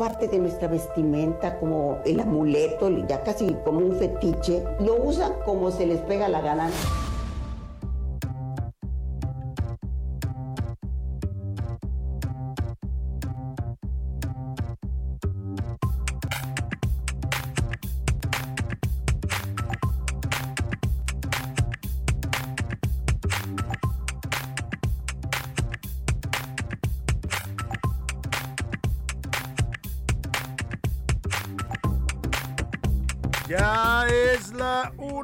Parte de nuestra vestimenta, como el amuleto, ya casi como un fetiche. Lo usan como se les pega la gana.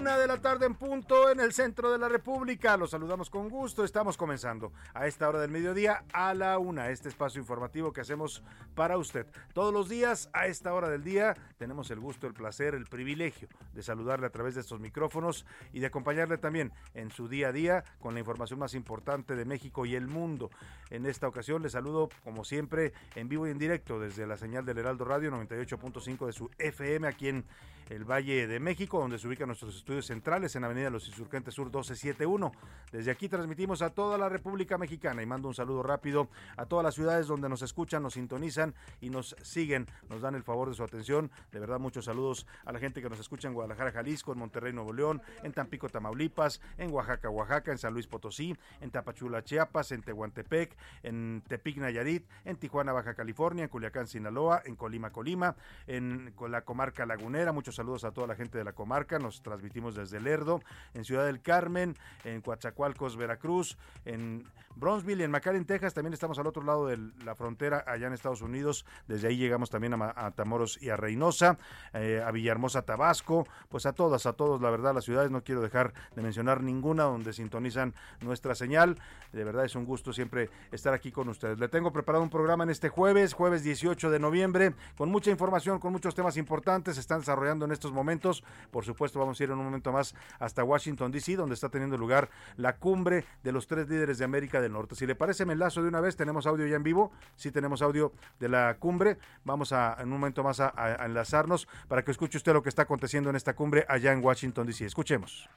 Una de la tarde en punto en el centro de la República. Los saludamos con gusto. Estamos comenzando a esta hora del mediodía a la una. Este espacio informativo que hacemos para usted. Todos los días a esta hora del día tenemos el gusto, el placer, el privilegio de saludarle a través de estos micrófonos y de acompañarle también en su día a día con la información más importante de México y el mundo. En esta ocasión le saludo como siempre en vivo y en directo desde la señal del Heraldo Radio 98.5 de su FM aquí en el Valle de México, donde se ubican nuestros estudios centrales en Avenida Los Insurgentes Sur 1271. Desde aquí transmitimos a toda la República Mexicana y mando un saludo rápido a todas las ciudades donde nos escuchan, nos sintonizan y nos siguen, nos dan el favor de su atención. De verdad, muchos saludos a la gente que nos escucha en Guadalajara, Jalisco, en Monterrey, Nuevo León, en Tampico, Tamaulipas, en Oaxaca, Oaxaca, en San Luis Potosí, en Tapachula, Chiapas, en Tehuantepec, en Tepic, Nayarit, en Tijuana, Baja California, en Culiacán, Sinaloa, en Colima, Colima, en la comarca lagunera. Muchos saludos a toda la gente de la comarca. Nos transmitimos desde Lerdo, en Ciudad del Carmen, en Coatzacoalcos, Veracruz, en Bronzeville y en McAllen, Texas. También estamos al otro lado de la frontera, allá en Estados Unidos. Desde ahí llegamos también a, a Tamoros y a Reynosa, eh, a Villahermosa, Tabasco. Pues a todas, a todos, la verdad, las ciudades. No quiero dejar de mencionar ninguna donde sintonizan nuestra señal. De verdad es un gusto siempre estar aquí con ustedes. Le tengo preparado un programa en este jueves, jueves 18 de noviembre, con mucha información, con muchos temas importantes. Se están desarrollando en estos momentos. Por supuesto, vamos a ir en un momento más hasta Washington, D.C., donde está teniendo lugar la cumbre de los tres líderes de América del Norte. Si le parece, me enlazo de una vez. Tenemos audio ya en vivo. Sí, tenemos audio de la cumbre. Vamos a, en un momento más, a, a enlazarnos para que escuche usted lo que está aconteciendo en esta cumbre allá en Washington, D.C. Escuchemos.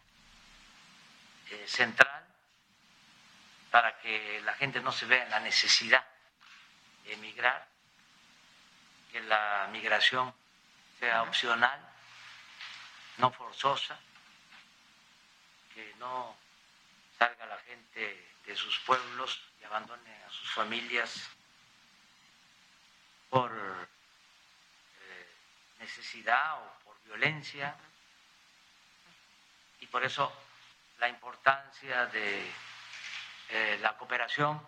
Eh, central para que la gente no se vea en la necesidad de emigrar, que la migración sea opcional no forzosa, que no salga la gente de sus pueblos y abandone a sus familias por eh, necesidad o por violencia. Y por eso la importancia de eh, la cooperación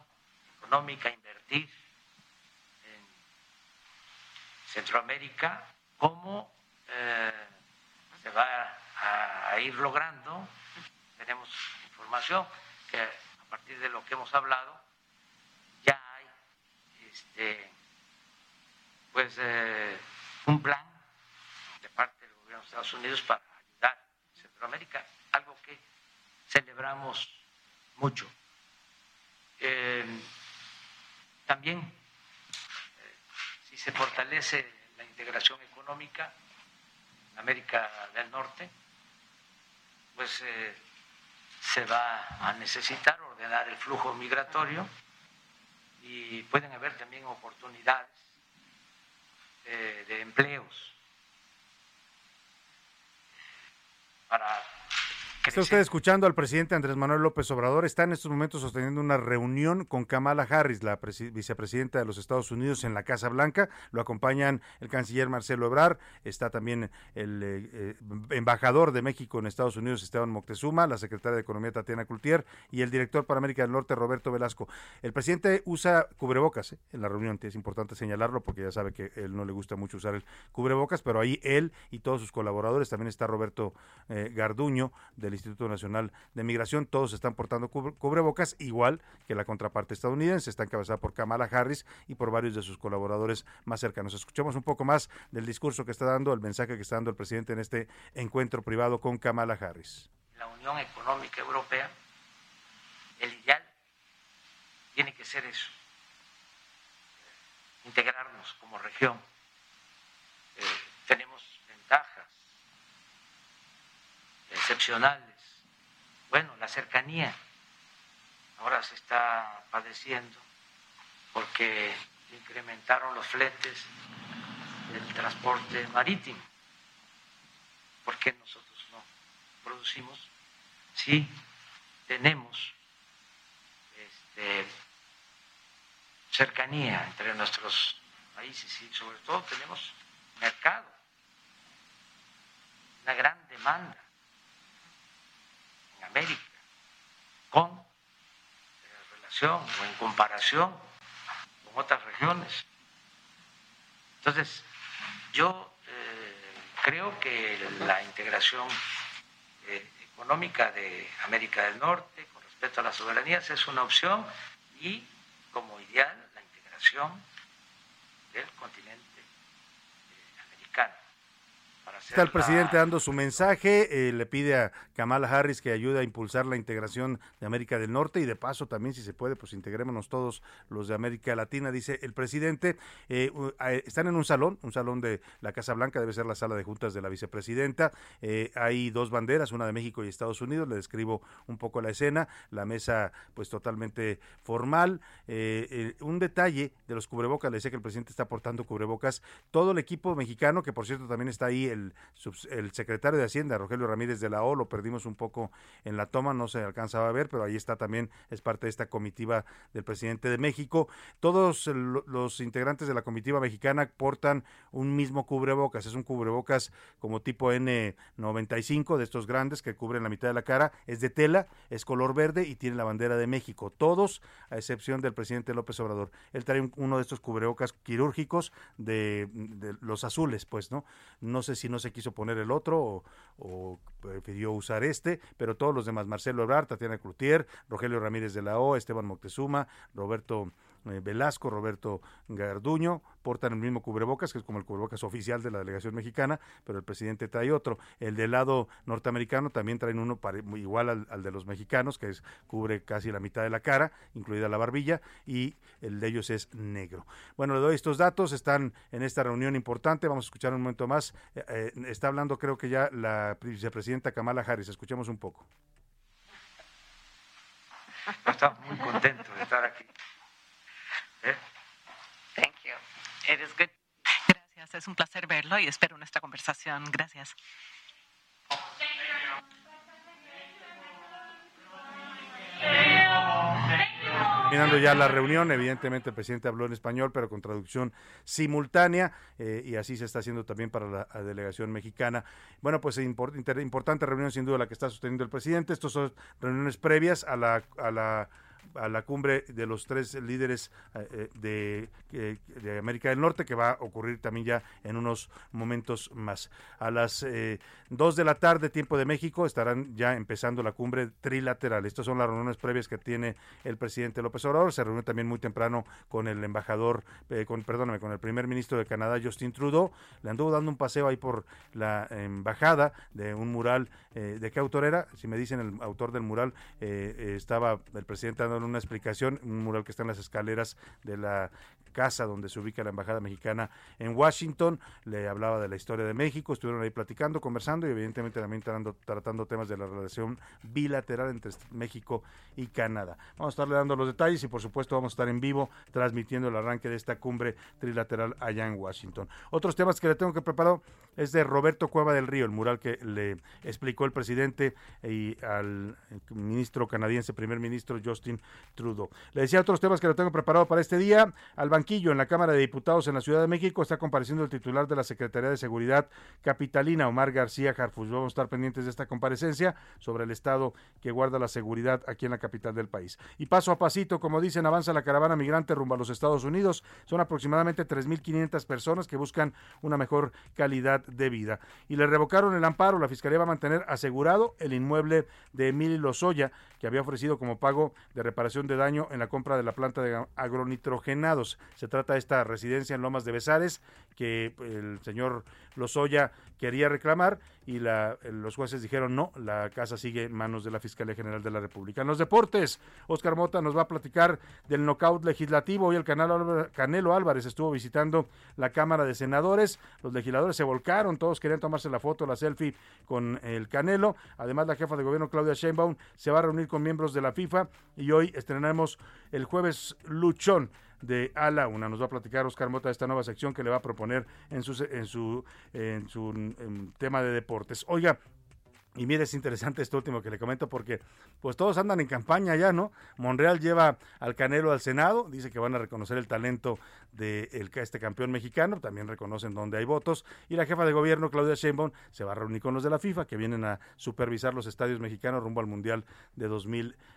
económica, invertir en Centroamérica, como eh, se va a, ir logrando. Tenemos información que a partir de lo que hemos hablado ya hay este, pues eh, un plan de parte del gobierno de Estados Unidos para ayudar a Centroamérica, algo que celebramos mucho. Eh, también, eh, si se fortalece la integración económica en América del Norte, pues se va a necesitar ordenar el flujo migratorio y pueden haber también oportunidades de empleos para Está usted escuchando al presidente Andrés Manuel López Obrador. Está en estos momentos sosteniendo una reunión con Kamala Harris, la vicepresidenta de los Estados Unidos, en la Casa Blanca. Lo acompañan el canciller Marcelo Ebrard, está también el eh, eh, embajador de México en Estados Unidos, Esteban Moctezuma, la secretaria de Economía, Tatiana Cultier, y el director para América del Norte, Roberto Velasco. El presidente usa cubrebocas ¿eh? en la reunión, es importante señalarlo porque ya sabe que él no le gusta mucho usar el cubrebocas, pero ahí él y todos sus colaboradores, también está Roberto Garduño, de Instituto Nacional de Migración. Todos están portando cubrebocas, igual que la contraparte estadounidense. Está encabezada por Kamala Harris y por varios de sus colaboradores más cercanos. Escuchemos un poco más del discurso que está dando, el mensaje que está dando el presidente en este encuentro privado con Kamala Harris. La Unión Económica Europea, el ideal tiene que ser eso, integrarnos como región. Eh, tenemos ventajas excepcionales. Bueno, la cercanía ahora se está padeciendo porque incrementaron los fletes del transporte marítimo. ¿Por qué nosotros no producimos? Sí, tenemos este, cercanía entre nuestros países y sobre todo tenemos mercado, una gran demanda. América, con eh, relación o en comparación con otras regiones. Entonces, yo eh, creo que la integración eh, económica de América del Norte con respecto a las soberanías es una opción y como ideal la integración del continente. Está el presidente dando su mensaje, eh, le pide a Kamala Harris que ayude a impulsar la integración de América del Norte y de paso también, si se puede, pues integrémonos todos los de América Latina, dice el presidente. Eh, están en un salón, un salón de la Casa Blanca, debe ser la sala de juntas de la vicepresidenta. Eh, hay dos banderas, una de México y Estados Unidos, le describo un poco la escena, la mesa pues totalmente formal. un detalle de los cubrebocas, le decía que el presidente está portando cubrebocas, todo el equipo mexicano, que por cierto también está ahí el el, secretario de Hacienda, Rogelio Ramírez de la O, lo perdimos un poco en la toma, no se alcanzaba a ver, pero ahí está también, es parte de esta comitiva del presidente de México. Todos los integrantes de la comitiva mexicana portan un mismo cubrebocas, es un cubrebocas como tipo N95 de estos grandes que cubren la mitad de la cara, es de tela, es color verde y tiene la bandera de México, todos a excepción del presidente López Obrador. Él trae uno de estos cubrebocas quirúrgicos de, de los azules, pues, ¿no? No sé si no se quiso poner el otro o, prefirió usar este, pero todos los demás, Marcelo Ebrard, Tatiana Cloutier, Rogelio Ramírez de la O, Esteban Moctezuma, Roberto Velasco, Roberto Garduño, portan el mismo cubrebocas, que es como el cubrebocas oficial de la delegación mexicana, pero el presidente trae otro. El del lado norteamericano también traen uno igual al, de los mexicanos, que es, cubre casi la mitad de la cara, incluida la barbilla, y el de ellos es negro. Bueno, le doy estos datos, están en esta reunión importante, vamos a escuchar un momento más. Eh, eh, está hablando creo que ya la vicepresidenta Kamala Harris, escuchemos un poco. Estamos muy contentos de estar aquí. ¿Eh? Thank you. It is good. Gracias, es un placer verlo y espero nuestra conversación. Gracias. Terminando ya la reunión, evidentemente el presidente habló en español, pero con traducción simultánea, eh, y así se está haciendo también para la, delegación mexicana. Bueno, pues importante reunión sin duda la que está sosteniendo el presidente. Estas son reuniones previas a la, a la a la cumbre de los tres líderes eh, de, de, América del Norte, que va a ocurrir también ya en unos momentos más. A las eh, 2 de la tarde, tiempo de México, estarán ya empezando la cumbre trilateral. Estas son las reuniones previas que tiene el presidente López Obrador. Se reunió también muy temprano con el embajador, eh, con, perdóname, con el primer ministro de Canadá, Justin Trudeau. Le anduvo dando un paseo ahí por la embajada de un mural. Eh, ¿De qué autor era? Si me dicen el autor del mural, eh, estaba el presidente dando una explicación, un mural que está en las escaleras de la casa donde se ubica la Embajada Mexicana en Washington. Le hablaba de la historia de México, estuvieron ahí platicando, conversando y evidentemente también tratando, tratando temas de la relación bilateral entre México y Canadá. Vamos a estarle dando los detalles y por supuesto vamos a estar en vivo transmitiendo el arranque de esta cumbre trilateral allá en Washington. Otros temas que le tengo que preparar es de Roberto Cueva del Río, el mural que le explicó el presidente y al ministro canadiense, primer ministro Justin Trudeau. Le decía otros temas que le tengo preparado para este día. Al banquillo en la Cámara de Diputados en la Ciudad de México está compareciendo el titular de la Secretaría de Seguridad Capitalina, Omar García Jarfus. Vamos a estar pendientes de esta comparecencia sobre el estado que guarda la seguridad aquí en la capital del país. Y paso a pasito, como dicen, avanza la caravana migrante rumbo a los Estados Unidos. Son aproximadamente 3.500 personas que buscan una mejor calidad de vida. Y le revocaron el amparo. La Fiscalía va a mantener asegurado el inmueble de Emily Lozoya, que había ofrecido como pago de reparación de daño en la compra de la planta de agronitrogenados. Se trata de esta residencia en Lomas de Besares que el señor Lozoya quería reclamar y la, los jueces dijeron no, la casa sigue en manos de la Fiscalía General de la República. En los deportes, Oscar Mota nos va a platicar del knockout legislativo. Hoy el Canelo Álvarez estuvo visitando la Cámara de Senadores. Los legisladores se volcaron, todos querían tomarse la foto, la selfie con el Canelo. Además, la jefa de gobierno Claudia Sheinbaum se va a reunir con miembros de la FIFA y hoy estrenamos el jueves Luchón de A la Una. Nos va a platicar Oscar Mota esta nueva sección que le va a proponer en su, en su, en su tema de deportes. Oiga, y mire, es interesante esto último que le comento porque pues todos andan en campaña ya, ¿no? Monreal lleva al Canelo al Senado, dice que van a reconocer el talento de este campeón mexicano, también reconocen dónde hay votos, y la jefa de gobierno, Claudia Sheinbaum, se va a reunir con los de la FIFA que vienen a supervisar los estadios mexicanos rumbo al Mundial de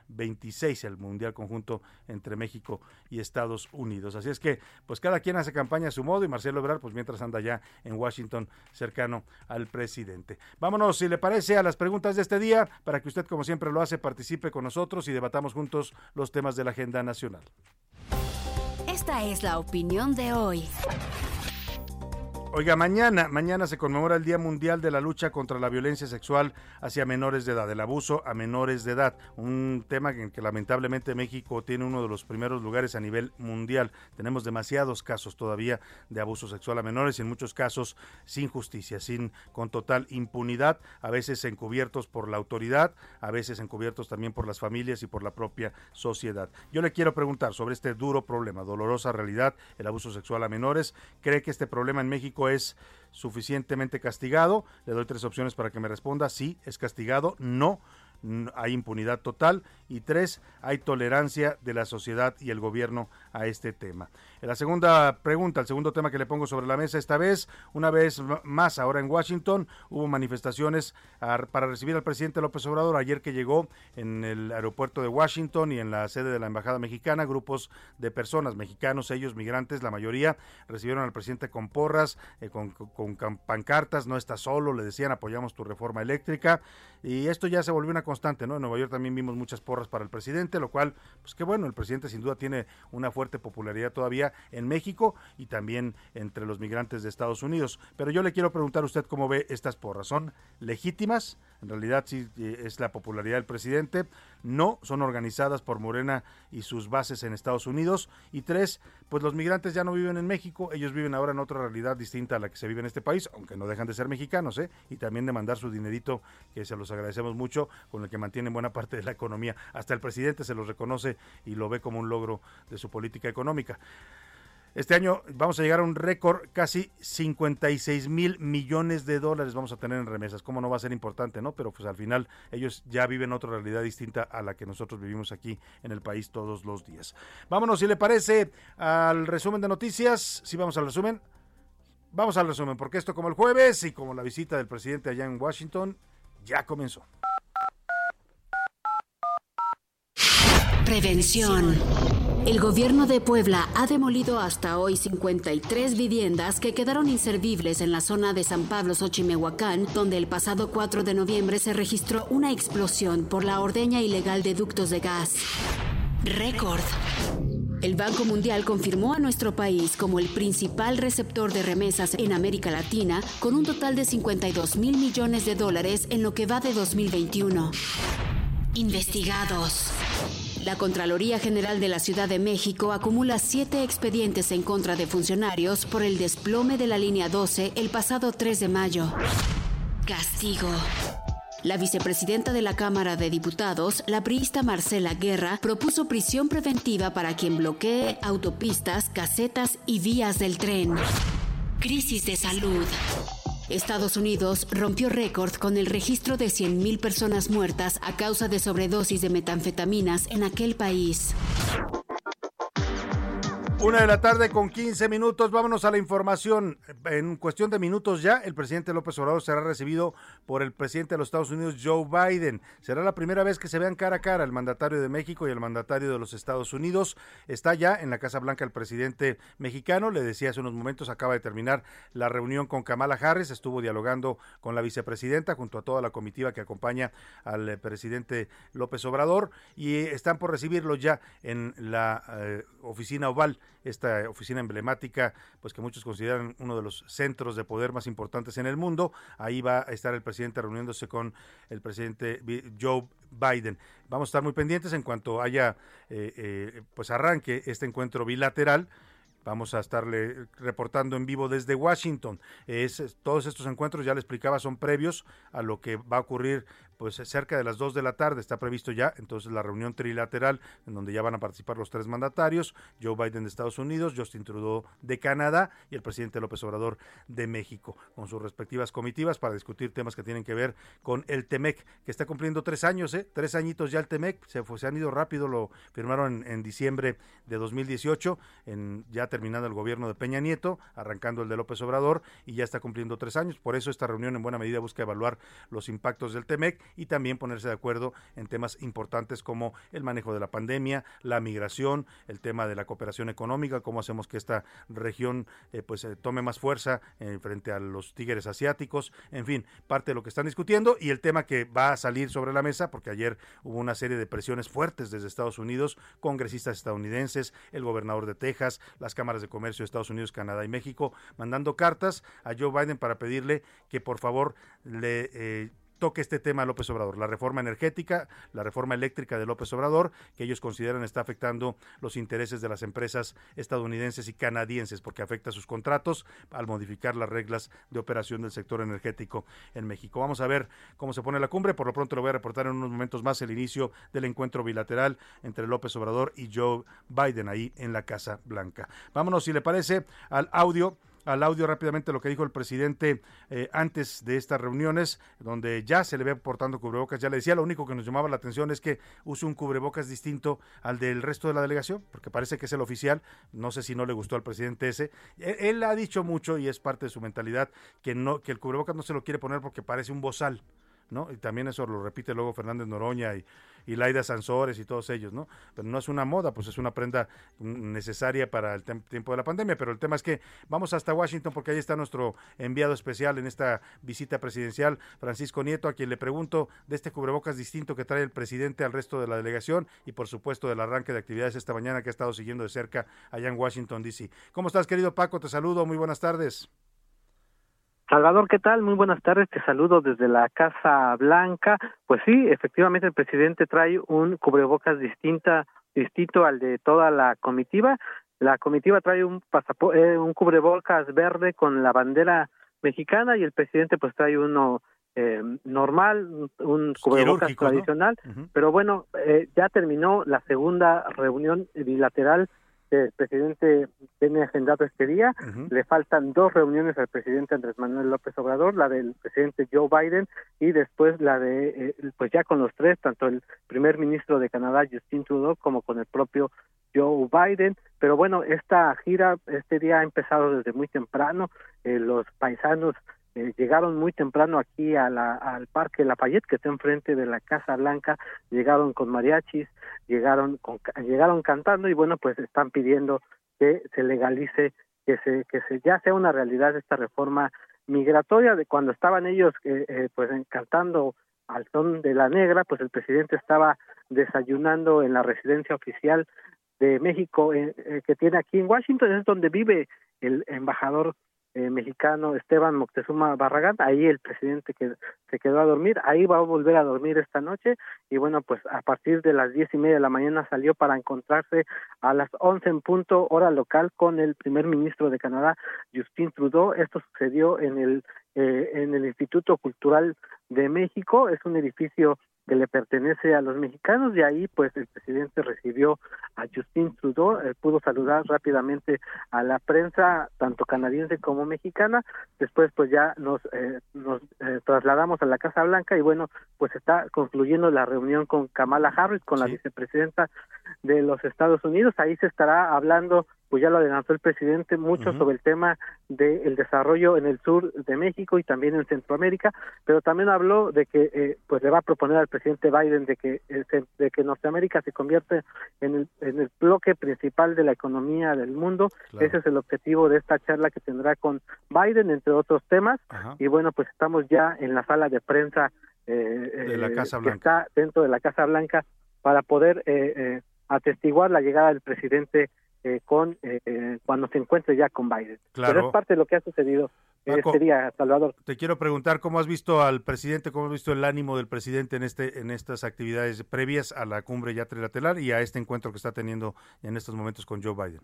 2026, el Mundial conjunto entre México y Estados Unidos. Así es que, pues cada quien hace campaña a su modo y Marcelo Ebrard, pues mientras anda ya en Washington cercano al presidente. Vámonos, si le parece, a las preguntas de este día para que usted, como siempre lo hace, participe con nosotros y debatamos juntos los temas de la agenda nacional. Esta es la opinión de hoy. Oiga, mañana, mañana se conmemora el Día Mundial de la Lucha contra la Violencia Sexual hacia menores de edad, el abuso a menores de edad, un tema en que lamentablemente México tiene uno de los primeros lugares a nivel mundial. Tenemos demasiados casos todavía de abuso sexual a menores y en muchos casos sin justicia, sin con total impunidad, a veces encubiertos por la autoridad, a veces encubiertos también por las familias y por la propia sociedad. Yo le quiero preguntar sobre este duro problema, dolorosa realidad, el abuso sexual a menores. ¿Cree que este problema en México es suficientemente castigado. Le doy tres opciones para que me responda. Sí, es castigado. No, hay impunidad total. Y tres, hay tolerancia de la sociedad y el gobierno a este tema. La segunda pregunta, el segundo tema que le pongo sobre la mesa esta vez, una vez más ahora en Washington, hubo manifestaciones para recibir al presidente López Obrador. Ayer que llegó en el aeropuerto de Washington y en la sede de la Embajada Mexicana, grupos de personas, mexicanos, ellos migrantes, la mayoría, recibieron al presidente con porras, eh, con, con pancartas, no está solo, le decían apoyamos tu reforma eléctrica y esto ya se volvió una constante, ¿no? En Nueva York también vimos muchas porras para el presidente, lo cual, pues qué bueno, el presidente sin duda tiene una fuerte popularidad todavía en México y también entre los migrantes de Estados Unidos. Pero yo le quiero preguntar a usted cómo ve estas porras. ¿Son legítimas? En realidad sí eh, es la popularidad del presidente. No, son organizadas por Morena y sus bases en Estados Unidos. Y tres, pues los migrantes ya no viven en México, ellos viven ahora en otra realidad distinta a la que se vive en este país, aunque no dejan de ser mexicanos, ¿eh? Y también de mandar su dinerito, que se los agradecemos mucho, con el que mantienen buena parte de la economía. Hasta el presidente se los reconoce y lo ve como un logro de su política económica. Este año vamos a llegar a un récord, casi 56 mil millones de dólares vamos a tener en remesas. ¿Cómo no va a ser importante, no? Pero pues al final ellos ya viven otra realidad distinta a la que nosotros vivimos aquí en el país todos los días. Vámonos, si le parece, al resumen de noticias. Si vamos al resumen. Vamos al resumen, porque esto como el jueves y como la visita del presidente allá en Washington ya comenzó. Prevención. El gobierno de Puebla ha demolido hasta hoy 53 viviendas que quedaron inservibles en la zona de San Pablo Xochimehuacán, donde el pasado 4 de noviembre se registró una explosión por la ordeña ilegal de ductos de gas. Récord. El Banco Mundial confirmó a nuestro país como el principal receptor de remesas en América Latina, con un total de 52 mil millones de dólares en lo que va de 2021. Investigados. La Contraloría General de la Ciudad de México acumula siete expedientes en contra de funcionarios por el desplome de la línea 12 el pasado 3 de mayo. Castigo. La vicepresidenta de la Cámara de Diputados, la priista Marcela Guerra, propuso prisión preventiva para quien bloquee autopistas, casetas y vías del tren. Crisis de salud. Estados Unidos rompió récord con el registro de 100.000 personas muertas a causa de sobredosis de metanfetaminas en aquel país. Una de la tarde con 15 minutos. Vámonos a la información. En cuestión de minutos ya, el presidente López Obrador será recibido por el presidente de los Estados Unidos, Joe Biden. Será la primera vez que se vean cara a cara el mandatario de México y el mandatario de los Estados Unidos. Está ya en la Casa Blanca el presidente mexicano. Le decía hace unos momentos, acaba de terminar la reunión con Kamala Harris. Estuvo dialogando con la vicepresidenta junto a toda la comitiva que acompaña al eh, presidente López Obrador. Y están por recibirlo ya en la eh, oficina oval esta oficina emblemática, pues que muchos consideran uno de los centros de poder más importantes en el mundo. Ahí va a estar el presidente reuniéndose con el presidente Joe Biden. Vamos a estar muy pendientes en cuanto haya, eh, eh, pues arranque este encuentro bilateral. Vamos a estarle reportando en vivo desde Washington. Es, todos estos encuentros, ya le explicaba, son previos a lo que va a ocurrir pues cerca de las 2 de la tarde está previsto ya entonces la reunión trilateral en donde ya van a participar los tres mandatarios, Joe Biden de Estados Unidos, Justin Trudeau de Canadá y el presidente López Obrador de México, con sus respectivas comitivas para discutir temas que tienen que ver con el TEMEC, que está cumpliendo tres años, ¿eh? tres añitos ya el TEMEC, se, se han ido rápido, lo firmaron en, diciembre de 2018, en, ya terminando el gobierno de Peña Nieto, arrancando el de López Obrador y ya está cumpliendo tres años, por eso esta reunión en buena medida busca evaluar los impactos del TEMEC y también ponerse de acuerdo en temas importantes como el manejo de la pandemia, la migración, el tema de la cooperación económica, cómo hacemos que esta región eh, pues eh, tome más fuerza eh, frente a los tigres asiáticos, en fin, parte de lo que están discutiendo y el tema que va a salir sobre la mesa, porque ayer hubo una serie de presiones fuertes desde Estados Unidos, congresistas estadounidenses, el gobernador de Texas, las cámaras de comercio de Estados Unidos, Canadá y México, mandando cartas a Joe Biden para pedirle que por favor le toque este tema López Obrador, la reforma energética, la reforma eléctrica de López Obrador, que ellos consideran está afectando los intereses de las empresas estadounidenses y canadienses, porque afecta sus contratos al modificar las reglas de operación del sector energético en México. Vamos a ver cómo se pone la cumbre, por lo pronto lo voy a reportar en unos momentos más el inicio del encuentro bilateral entre López Obrador y Joe Biden ahí en la Casa Blanca. Vámonos, si le parece, al audio al audio rápidamente lo que dijo el presidente eh, antes de estas reuniones, donde ya se le ve portando cubrebocas. Ya le decía, lo único que nos llamaba la atención es que use un cubrebocas distinto al del resto de la delegación, porque parece que es el oficial. No sé si no le gustó al presidente ese. Él, él ha dicho mucho y es parte de su mentalidad que no que el cubrebocas no se lo quiere poner porque parece un bozal. ¿No? Y también eso lo repite luego Fernández Noroña y, y Laida Sansores y todos ellos, ¿no? Pero no es una moda, pues es una prenda necesaria para el tiempo de la pandemia, pero el tema es que vamos hasta Washington porque ahí está nuestro enviado especial en esta visita presidencial, Francisco Nieto, a quien le pregunto de este cubrebocas distinto que trae el presidente al resto de la delegación y por supuesto del arranque de actividades esta mañana que ha estado siguiendo de cerca allá en Washington, D.C. ¿Cómo estás, querido Paco? Te saludo, muy buenas tardes. Salvador, ¿qué tal? Muy buenas tardes, te saludo desde la Casa Blanca. Pues sí, efectivamente el presidente trae un cubrebocas distinta, distinto al de toda la comitiva. La comitiva trae un, eh, un cubrebocas verde con la bandera mexicana y el presidente pues trae uno eh, normal, un cubrebocas tradicional. Pero bueno, eh, ya terminó la segunda reunión bilateral el presidente tiene agendado este día. Le faltan dos reuniones al presidente Andrés Manuel López Obrador, la del presidente Joe Biden y después la de, eh, pues ya con los tres, tanto el primer ministro de Canadá, Justin Trudeau, como con el propio Joe Biden. Pero bueno, esta gira, este día ha empezado desde muy temprano. Eh, los paisanos eh, llegaron muy temprano aquí a la, al Parque Lafayette, que está enfrente de la Casa Blanca, llegaron con mariachis, llegaron llegaron cantando y bueno pues están pidiendo que se legalice que se que se ya sea una realidad esta reforma migratoria de cuando estaban ellos eh, eh, pues cantando al son de la negra pues el presidente estaba desayunando en la residencia oficial de México que tiene aquí en Washington es donde vive el embajador eh, mexicano Esteban Moctezuma Barragán, ahí el presidente que se quedó a dormir, ahí va a volver a dormir esta noche y bueno, pues a partir de las diez y media de la mañana salió para encontrarse a las once en punto hora local con el primer ministro de Canadá, Justin Trudeau. Esto sucedió en el eh, en el Instituto Cultural de México, es un edificio que le pertenece a los mexicanos. De ahí, pues, el presidente recibió a Justin Trudeau, eh, pudo saludar rápidamente a la prensa, tanto canadiense como mexicana. Después, pues, ya nos, eh, nos eh, trasladamos a la Casa Blanca y, bueno, pues está concluyendo la reunión con Kamala Harris, con la vicepresidenta de los Estados Unidos. Ahí se estará hablando pues ya lo adelantó el presidente mucho sobre el tema del desarrollo en el sur de México y también en Centroamérica, pero también habló de que eh, pues le va a proponer al presidente Biden de que eh, de que Norteamérica se convierta en el, en el bloque principal de la economía del mundo. Ese es el objetivo de esta charla que tendrá con Biden, entre otros temas. Y bueno, pues estamos ya en la sala de prensa eh, de la Casa que está dentro de la Casa Blanca para poder atestiguar la llegada del presidente eh, con eh, eh, cuando se encuentre ya con Biden. Claro. Pero es parte de lo que ha sucedido este día, Salvador. Te quiero preguntar cómo has visto al presidente, cómo has visto el ánimo del presidente en este en estas actividades previas a la cumbre ya trilateral y a este encuentro que está teniendo en estos momentos con Joe Biden.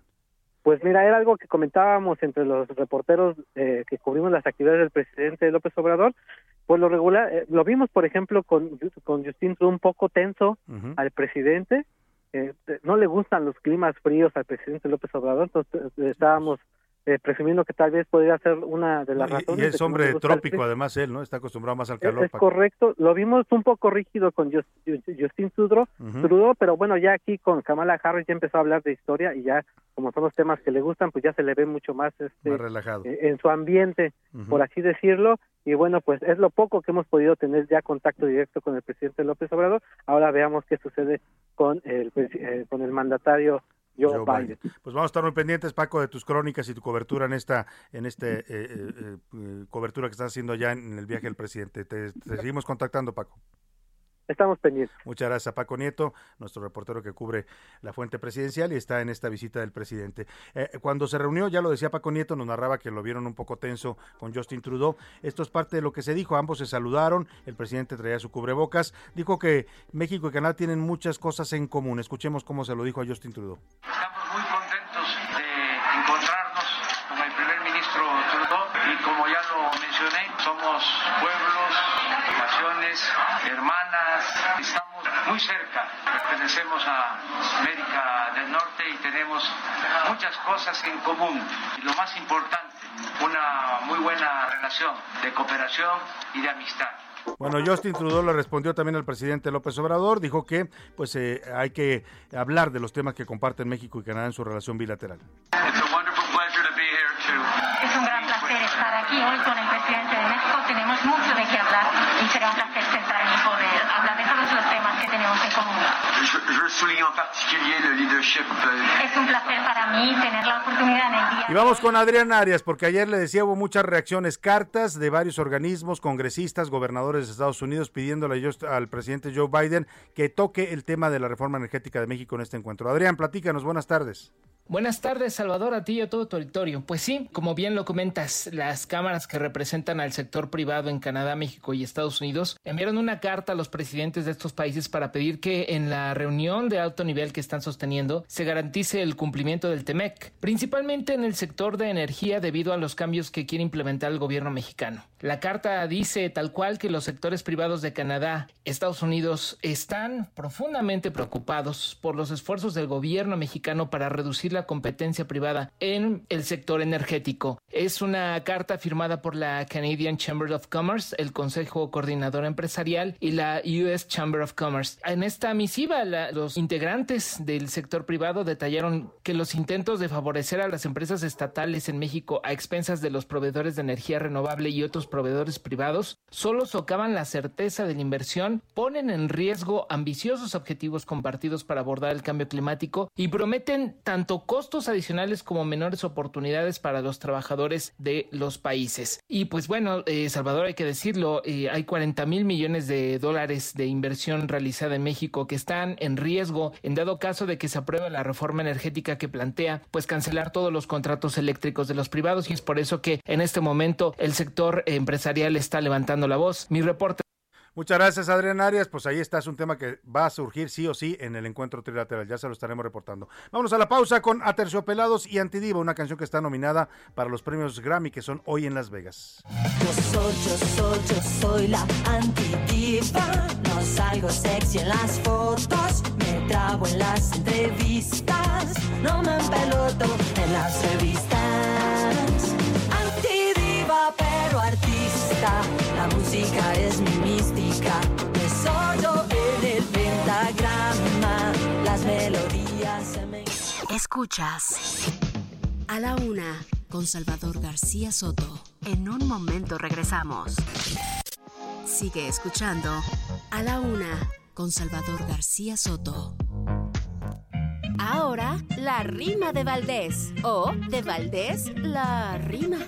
Pues mira, era algo que comentábamos entre los reporteros que cubrimos las actividades del presidente López Obrador. Pues lo regular, lo vimos, por ejemplo, con, con Justin Trudeau un poco tenso al presidente, eh, no le gustan los climas fríos al presidente López Obrador, entonces eh, estábamos eh, presumiendo que tal vez podría ser una de las razones. Y es hombre trópico, además él, ¿no? Está acostumbrado más al calor. Es, correcto. Lo vimos un poco rígido con Justin Trudeau, pero bueno, ya aquí con Kamala Harris ya empezó a hablar de historia y ya, como son los temas que le gustan, pues ya se le ve mucho más, este, relajado. Eh, en su ambiente, por así decirlo. Y bueno, pues es lo poco que hemos podido tener ya contacto directo con el presidente López Obrador. Ahora veamos qué sucede con el, eh, con el mandatario pues vamos a estar muy pendientes, Paco, de tus crónicas y tu cobertura en esta, en este eh, eh, eh, cobertura que estás haciendo ya en el viaje del presidente. te seguimos contactando, Paco. Estamos pendientes. Muchas gracias a Paco Nieto, nuestro reportero que cubre la fuente presidencial y está en esta visita del presidente. Eh, cuando se reunió, ya lo decía Paco Nieto, nos narraba que lo vieron un poco tenso con Justin Trudeau. Esto es parte de lo que se dijo. Ambos se saludaron, el presidente traía su cubrebocas. Dijo que México y Canadá tienen muchas cosas en común. Escuchemos cómo se lo dijo a Justin Trudeau. Estamos muy contentos estamos muy cerca, pertenecemos a América del Norte y tenemos muchas cosas en común. Y lo más importante, una muy buena relación de cooperación y de amistad. Bueno, Justin Trudeau le respondió también al presidente López Obrador, dijo que pues eh, hay que hablar de los temas que comparten México y Canadá en su relación bilateral. Es un gran placer estar aquí hoy con el presidente de México. Tenemos mucho de qué hablar y será un placer sentarme y poder hablar de todos los temas que tenemos en común. Es un placer para mí tener la oportunidad en el día. Y vamos con Adrián Arias, porque ayer le decía hubo muchas reacciones, cartas de varios organismos, congresistas, gobernadores de Estados Unidos pidiéndole al presidente Joe Biden que toque el tema de la reforma energética de México en este encuentro. Adrián, platícanos, buenas tardes. Buenas tardes, Salvador, a ti y a todo tu auditorio. Pues sí, como bien lo comentas, las cámaras que representan al sector privado en Canadá, México y Estados Unidos enviaron una carta a los presidentes de estos países para pedir que en la reunión de alto nivel que están sosteniendo se garantice el cumplimiento del TEMEC, principalmente en el sector de energía debido a los cambios que quiere implementar el gobierno mexicano. La carta dice tal cual que los sectores privados de Canadá, Estados Unidos están profundamente preocupados por los esfuerzos del gobierno mexicano para reducir la la competencia privada en el sector energético. Es una carta firmada por la Canadian Chamber of Commerce, el Consejo Coordinador Empresarial y la US Chamber of Commerce. En esta misiva, los integrantes del sector privado detallaron que los intentos de favorecer a las empresas estatales en México a expensas de los proveedores de energía renovable y otros proveedores privados solo socavan la certeza de la inversión, ponen en riesgo ambiciosos objetivos compartidos para abordar el cambio climático y prometen tanto costos adicionales como menores oportunidades para los trabajadores de los países. Y pues bueno, eh, Salvador, hay que decirlo, eh, hay 40 mil millones de dólares de inversión realizada en México que están en riesgo en dado caso de que se apruebe la reforma energética que plantea pues cancelar todos los contratos eléctricos de los privados y es por eso que en este momento el sector empresarial está levantando la voz. Mi reporte Muchas gracias, Adrián Arias. Pues ahí está, es un tema que va a surgir sí o sí en el encuentro trilateral. Ya se lo estaremos reportando. Vámonos a la pausa con Aterciopelados y Antidiva, una canción que está nominada para los premios Grammy que son hoy en Las Vegas. Yo soy la antidiva. No salgo sexy en las fotos, me trabo en las entrevistas. No me empeloto en las revistas. Antidiva, pero artista. La música es mi mística. Me solo en el pentagrama. Las melodías se me. Escuchas. A la una, con Salvador García Soto. En un momento regresamos. Sigue escuchando. A la una, con Salvador García Soto. Ahora, la rima de Valdés. O de Valdés, la rima.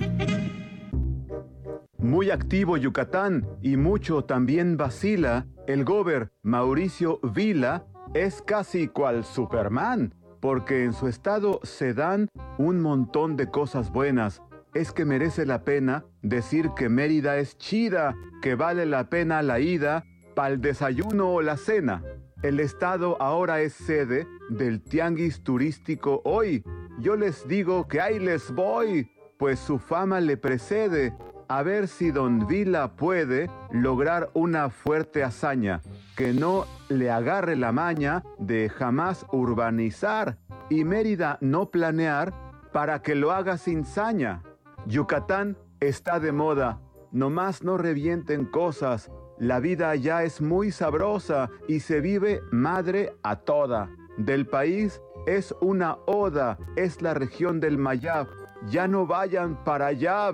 Muy activo Yucatán y mucho también vacila, el gober Mauricio Vila es casi cual Superman, porque en su estado se dan un montón de cosas buenas. Es que merece la pena decir que Mérida es chida, que vale la pena la ida, pa'l desayuno o la cena. El estado ahora es sede del tianguis turístico hoy. Yo les digo que ahí les voy, pues su fama le precede a ver si Don Vila puede lograr una fuerte hazaña, que no le agarre la maña de jamás urbanizar y Mérida no planear para que lo haga sin saña. Yucatán está de moda, nomás no revienten cosas, la vida ya es muy sabrosa y se vive madre a toda. Del país es una oda, es la región del Mayab. Ya no vayan para allá.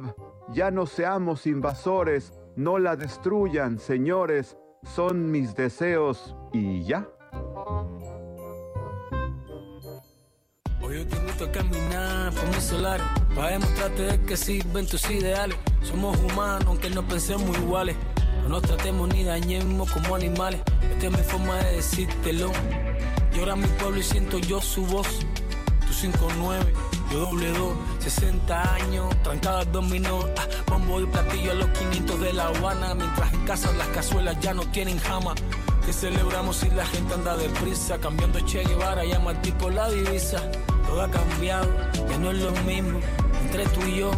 Ya no seamos invasores, no la destruyan, señores, son mis deseos y ya. Hoy yo te invito a caminar por mi solar para demostrarte de que sirven tus ideales. Somos humanos, aunque no pensemos iguales. No nos tratemos ni dañemos como animales. Esta es mi forma de decírtelo. Llora mi pueblo y siento yo su voz. Tu 5-9, yo doble 2, 60 años, trancadas dominó. Ah, bombo y platillo a los 500 de La Habana. Mientras en casa las cazuelas ya no tienen jama. Que celebramos si la gente anda deprisa. Cambiando Che Guevara, llama al tipo la divisa. Todo ha cambiado, ya no es lo mismo. Entre tú y yo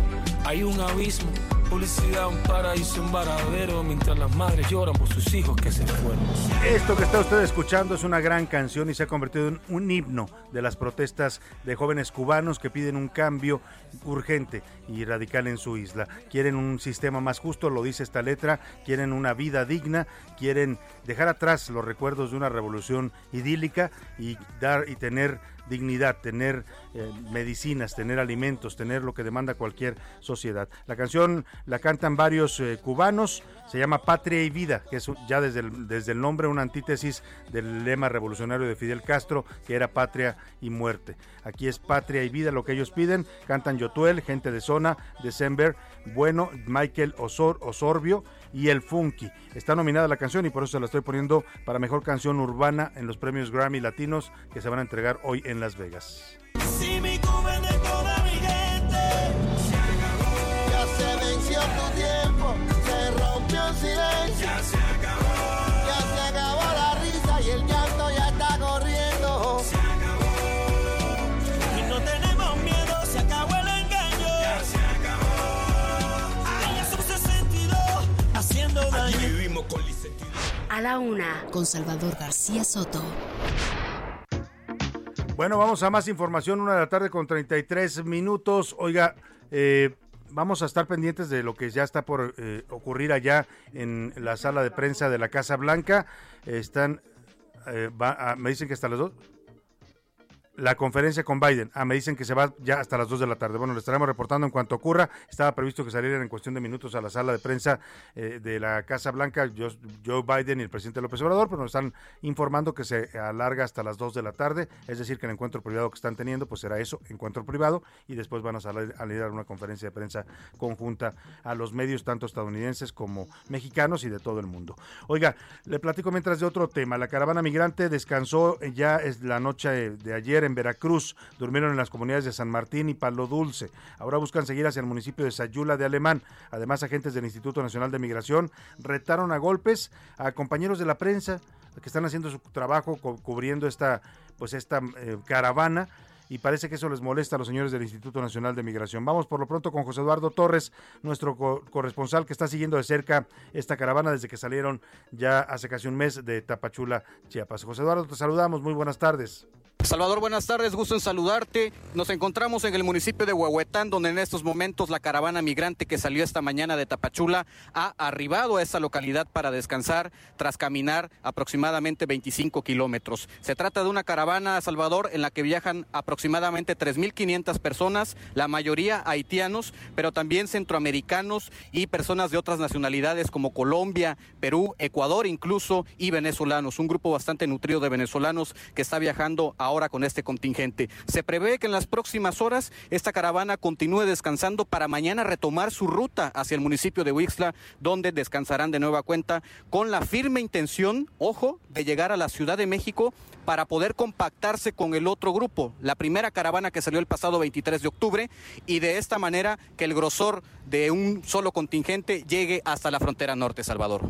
hay un abismo. Publicidad, un paraíso, un varadero, mientras las madres lloran por sus hijos que se fueron. Esto que está usted escuchando es una gran canción y se ha convertido en un himno de las protestas de jóvenes cubanos que piden un cambio urgente y radical en su isla. Quieren un sistema más justo, lo dice esta letra, quieren una vida digna, quieren dejar atrás los recuerdos de una revolución idílica y dar y tener dignidad, tener eh, medicinas, tener alimentos, tener lo que demanda cualquier sociedad. La canción la cantan varios eh, cubanos, se llama Patria y Vida, que es ya desde el, desde el nombre una antítesis del lema revolucionario de Fidel Castro, que era Patria y Muerte. Aquí es Patria y Vida lo que ellos piden, cantan Yotuel, gente de zona, December, Bueno, Michael Osor, Osorbio y El Funky. Está nominada la canción y por eso se la estoy poniendo para Mejor Canción Urbana en los premios Grammy Latinos que se van a entregar hoy en Las Vegas. Cuba de toda mi gente se acabó. Ya se venció tu tiempo, se rompió el silencio. Ya se acabó. Ya se acabó la risa y el llanto ya está corriendo. Se acabó. Y no tenemos miedo, se acabó el engaño. Ya se acabó. Ay, esos 62 haciendo daño. Aquí vivimos con A la una, con Salvador García Soto. Bueno, vamos a más información, una de la tarde con 33 minutos. Oiga, eh, vamos a estar pendientes de lo que ya está por eh, ocurrir allá en la sala de prensa de la Casa Blanca. están, eh, va me dicen que hasta las dos la conferencia con Biden. Ah, me dicen que se va ya hasta las 2 de la tarde. Bueno, le estaremos reportando en cuanto ocurra. Estaba previsto que salieran en cuestión de minutos a la sala de prensa eh, de la Casa Blanca Joe Biden y el presidente López Obrador, pero nos están informando que se alarga hasta las 2 de la tarde. Es decir, que el encuentro privado que están teniendo, pues será eso, encuentro privado, y después van a salir a leer una conferencia de prensa conjunta a los medios, tanto estadounidenses como mexicanos y de todo el mundo. Oiga, le platico mientras de otro tema. La caravana migrante descansó ya es la noche de ayer en Veracruz. Durmieron en las comunidades de San Martín y Palo Dulce. Ahora buscan seguir hacia el municipio de Sayula de Alemán. Además, agentes del Instituto Nacional de Migración retaron a golpes a compañeros de la prensa que están haciendo su trabajo cubriendo esta pues esta eh, caravana y parece que eso les molesta a los señores del Instituto Nacional de Migración. Vamos por lo pronto con José Eduardo Torres, nuestro corresponsal que está siguiendo de cerca esta caravana desde que salieron ya hace casi un mes de Tapachula, Chiapas. José Eduardo, te saludamos, muy buenas tardes. Salvador, buenas tardes, gusto en saludarte. Nos encontramos en el municipio de Huehuetán, donde en estos momentos la caravana migrante que salió esta mañana de Tapachula ha arribado a esta localidad para descansar tras caminar aproximadamente 25 kilómetros. Se trata de una caravana, Salvador, en la que viajan aproximadamente 3.500 personas, la mayoría haitianos, pero también centroamericanos y personas de otras nacionalidades como Colombia, Perú, Ecuador incluso y venezolanos. Un grupo bastante nutrido de venezolanos que está viajando ahora con este contingente. Se prevé que en las próximas horas esta caravana continúe descansando para mañana retomar su ruta hacia el municipio de Huixla, donde descansarán de nueva cuenta con la firme intención, ojo, de llegar a la Ciudad de México para poder compactarse con el otro grupo, la primera caravana que salió el pasado 23 de octubre, y de esta manera que el grosor de un solo contingente llegue hasta la frontera norte, Salvador.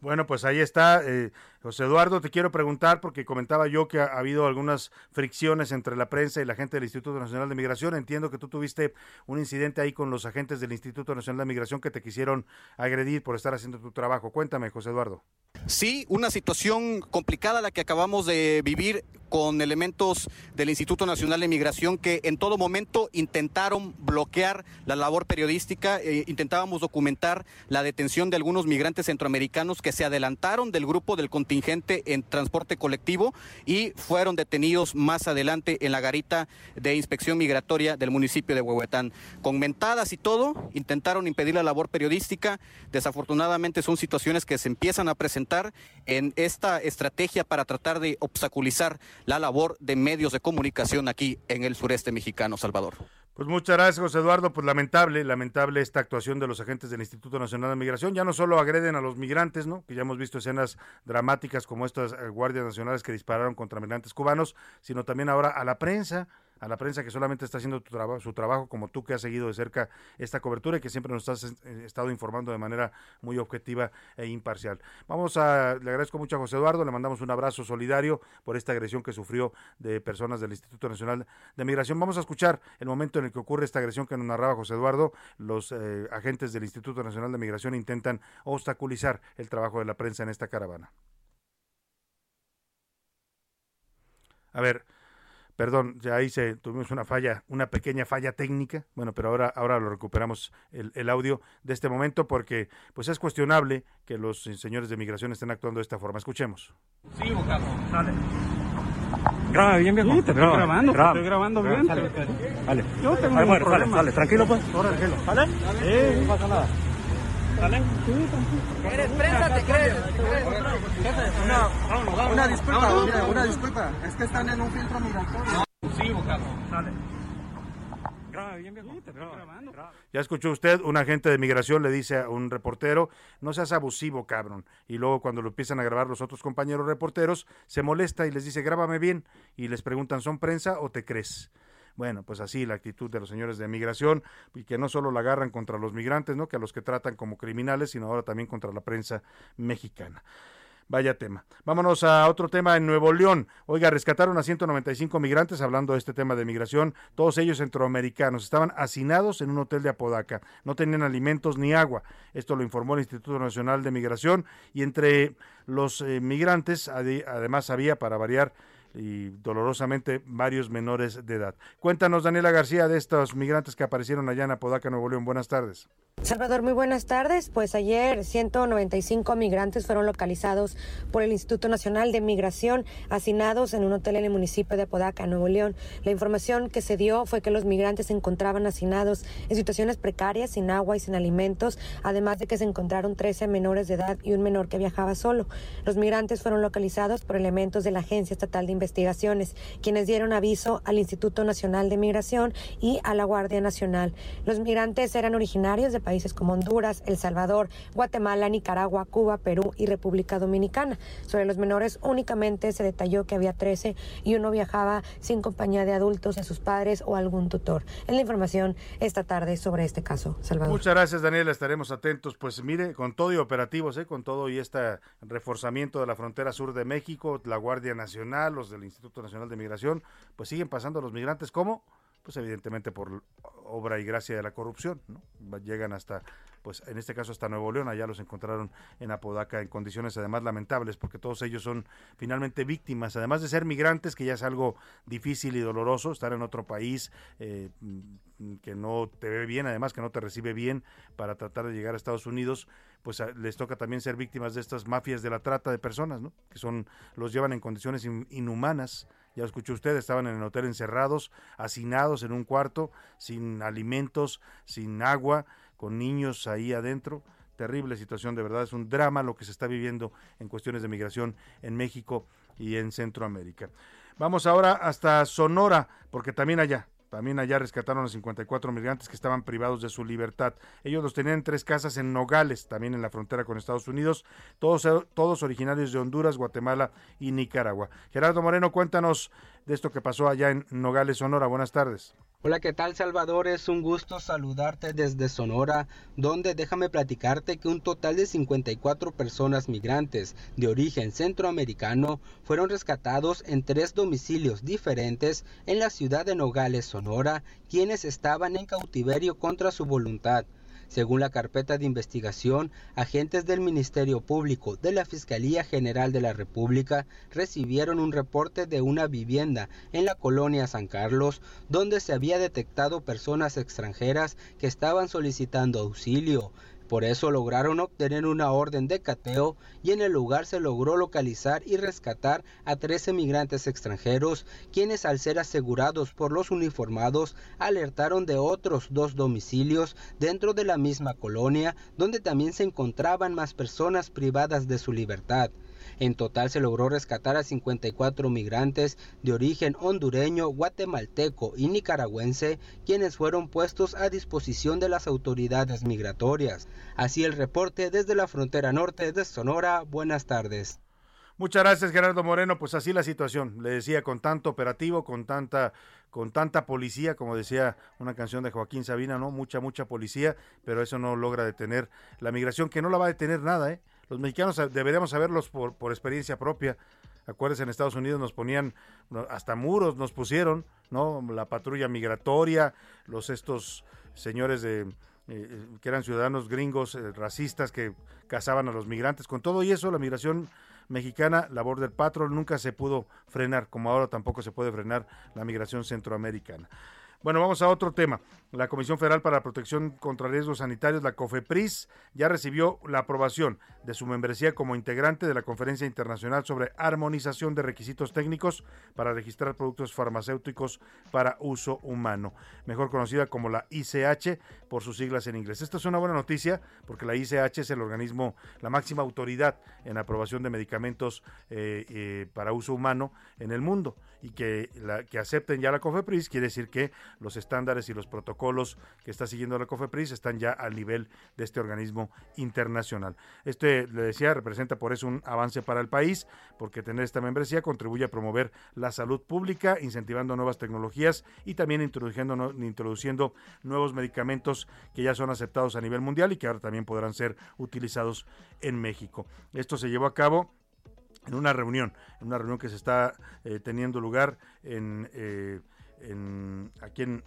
Bueno, pues ahí está. Eh, José Eduardo, te quiero preguntar, porque comentaba yo que ha, habido algunas fricciones entre la prensa y la gente del Instituto Nacional de Migración. Entiendo que tú tuviste un incidente ahí con los agentes del Instituto Nacional de Migración que te quisieron agredir por estar haciendo tu trabajo. Cuéntame, José Eduardo. Sí, una situación complicada la que acabamos de vivir con elementos del Instituto Nacional de Migración que en todo momento intentaron bloquear la labor periodística, eh, intentábamos documentar la detención de algunos migrantes centroamericanos que se adelantaron del grupo del contingente en transporte colectivo y fueron detenidos más adelante en la garita de inspección migratoria del municipio de Huehuetán. Con mentadas y todo, intentaron impedir la labor periodística. Desafortunadamente son situaciones que se empiezan a presentar en esta estrategia para tratar de obstaculizar la labor de medios de comunicación aquí en el sureste mexicano, Salvador. Pues muchas gracias, José Eduardo. Pues lamentable, lamentable esta actuación de los agentes del Instituto Nacional de Migración. Ya no solo agreden a los migrantes, ¿no? Que ya hemos visto escenas dramáticas como estas eh, guardias nacionales que dispararon contra migrantes cubanos, sino también ahora a la prensa, a la prensa que solamente está haciendo su trabajo, como tú que has seguido de cerca esta cobertura y que siempre nos has eh, estado informando de manera muy objetiva e imparcial. Vamos a, le agradezco mucho a José Eduardo, le mandamos un abrazo solidario por esta agresión que sufrió de personas del Instituto Nacional de Migración. Vamos a escuchar el momento en el que ocurre esta agresión que nos narraba José Eduardo. Los eh, agentes del Instituto Nacional de Migración intentan obstaculizar el trabajo de la prensa en esta caravana. A ver, Perdón, ya hice, tuvimos una falla, una pequeña falla técnica, bueno, pero ahora, ahora lo recuperamos el, audio de este momento porque pues es cuestionable que los señores de migración estén actuando de esta forma. Escuchemos. Sí, bocado, dale. Graba bien, viejo. Sí, te estoy grabando, graba, estoy grabando bien. Dale, dale. Yo tengo un bueno, problema. Dale, tranquilo pues. tranquilo. ¿Dale? Sí, no pasa nada. ¿Eres prensa? ¿Te crees? Una, disculpa, una disculpa. Es que están en un filtro migratorio. Ya escuchó usted, un agente de migración le dice a un reportero, no seas abusivo, cabrón. Y luego cuando lo empiezan a grabar los otros compañeros reporteros, se molesta y les dice, grábame bien. Y les preguntan, ¿son prensa o te crees? Bueno, pues así la actitud de los señores de migración y que no solo la agarran contra los migrantes, ¿no? Que a los que tratan como criminales, sino ahora también contra la prensa mexicana. Vaya tema. Vámonos a otro tema en Nuevo León. Oiga, rescataron a 195 migrantes, hablando de este tema de migración, todos ellos centroamericanos. Estaban hacinados en un hotel de Apodaca. No tenían alimentos ni agua. Esto lo informó el Instituto Nacional de Migración. Y entre los eh, migrantes, además había, para variar, y dolorosamente varios menores de edad. Cuéntanos, Daniela García, de estos migrantes que aparecieron allá en Apodaca, Nuevo León. Buenas tardes. Salvador, muy buenas tardes. Pues ayer 195 migrantes fueron localizados por el Instituto Nacional de Migración, hacinados en un hotel en el municipio de Apodaca, Nuevo León. La información que se dio fue que los migrantes se encontraban hacinados en situaciones precarias, sin agua y sin alimentos, además de que se encontraron 13 menores de edad y un menor que viajaba solo. Los migrantes fueron localizados por elementos de la Agencia Estatal de Investigaciones, quienes dieron aviso al Instituto Nacional de Migración y a la Guardia Nacional. Los migrantes eran originarios de países como Honduras, El Salvador, Guatemala, Nicaragua, Cuba, Perú y República Dominicana. Sobre los menores únicamente se detalló que había 13 y uno viajaba sin compañía de adultos, de sus padres o algún tutor. Es la información esta tarde sobre este caso, Salvador. Muchas gracias, Daniela. Estaremos atentos. Pues mire, con todo y operativos, ¿eh? con todo y este reforzamiento de la frontera sur de México, la Guardia Nacional, los del Instituto Nacional de Migración, pues siguen pasando los migrantes. Como pues evidentemente por obra y gracia de la corrupción, ¿no? Llegan hasta, pues en este caso hasta Nuevo León, allá los encontraron en Apodaca en condiciones además lamentables, porque todos ellos son finalmente víctimas, además de ser migrantes, que ya es algo difícil y doloroso, estar en otro país eh, que no te ve bien, además que no te recibe bien para tratar de llegar a Estados Unidos, pues les toca también ser víctimas de estas mafias de la trata de personas, ¿no? Que son, los llevan en condiciones inhumanas, ya lo escuchó usted, estaban en el hotel encerrados, hacinados en un cuarto, sin alimentos, sin agua, con niños ahí adentro. Terrible situación, de verdad, es un drama lo que se está viviendo en cuestiones de migración en México y en Centroamérica. Vamos ahora hasta Sonora, porque también allá también allá rescataron a 54 migrantes que estaban privados de su libertad. Ellos los tenían en tres casas en Nogales, también en la frontera con Estados Unidos, todos, todos originarios de Honduras, Guatemala y Nicaragua. Gerardo Moreno, cuéntanos de esto que pasó allá en Nogales, Sonora. Buenas tardes. Hola, ¿qué tal Salvador? Es un gusto saludarte desde Sonora, donde déjame platicarte que un total de 54 personas migrantes de origen centroamericano fueron rescatados en tres domicilios diferentes en la ciudad de Nogales, Sonora, quienes estaban en cautiverio contra su voluntad. Según la carpeta de investigación, agentes del Ministerio Público de la Fiscalía General de la República recibieron un reporte de una vivienda en la colonia San Carlos donde se había detectado personas extranjeras que estaban solicitando auxilio. Por eso lograron obtener una orden de cateo y en el lugar se logró localizar y rescatar a 13 migrantes extranjeros, quienes al ser asegurados por los uniformados alertaron de otros dos domicilios dentro de la misma colonia, donde también se encontraban más personas privadas de su libertad. En total se logró rescatar a 54 migrantes de origen hondureño, guatemalteco y nicaragüense, quienes fueron puestos a disposición de las autoridades migratorias. Así el reporte desde la frontera norte de Sonora. Buenas tardes. Muchas gracias Gerardo Moreno, pues así la situación, le decía, con tanto operativo, con tanta con tanta policía, como decía una canción de Joaquín Sabina, ¿no? Mucha, mucha policía, pero eso no logra detener la migración, que no la va a detener nada, ¿eh? Los mexicanos deberíamos saberlos por, por experiencia propia. Acuérdense, en Estados Unidos nos ponían, hasta muros nos pusieron, ¿no? La patrulla migratoria, los estos señores de, eh, que eran ciudadanos gringos eh, racistas que cazaban a los migrantes. Con todo y eso, la migración mexicana, la Border Patrol, nunca se pudo frenar, como ahora tampoco se puede frenar la migración centroamericana. Bueno, vamos a otro tema. La Comisión Federal para la Protección contra Riesgos Sanitarios, la COFEPRIS, ya recibió la aprobación de su membresía como integrante de la Conferencia Internacional sobre Armonización de Requisitos Técnicos para registrar productos farmacéuticos para uso humano, mejor conocida como la ICH por sus siglas en inglés. Esta es una buena noticia porque la ICH es el organismo, la máxima autoridad en aprobación de medicamentos eh, eh, para uso humano en el mundo y que, que acepten ya la COFEPRIS quiere decir que los estándares y los protocolos que está siguiendo la COFEPRIS están ya al nivel de este organismo internacional. Este, le decía, representa por eso un avance para el país, porque tener esta membresía contribuye a promover la salud pública, incentivando nuevas tecnologías y también introduciendo, introduciendo nuevos medicamentos que ya son aceptados a nivel mundial y que ahora también podrán ser utilizados en México. Esto se llevó a cabo en una reunión, en una reunión que se está eh, teniendo lugar en, eh, en aquí en,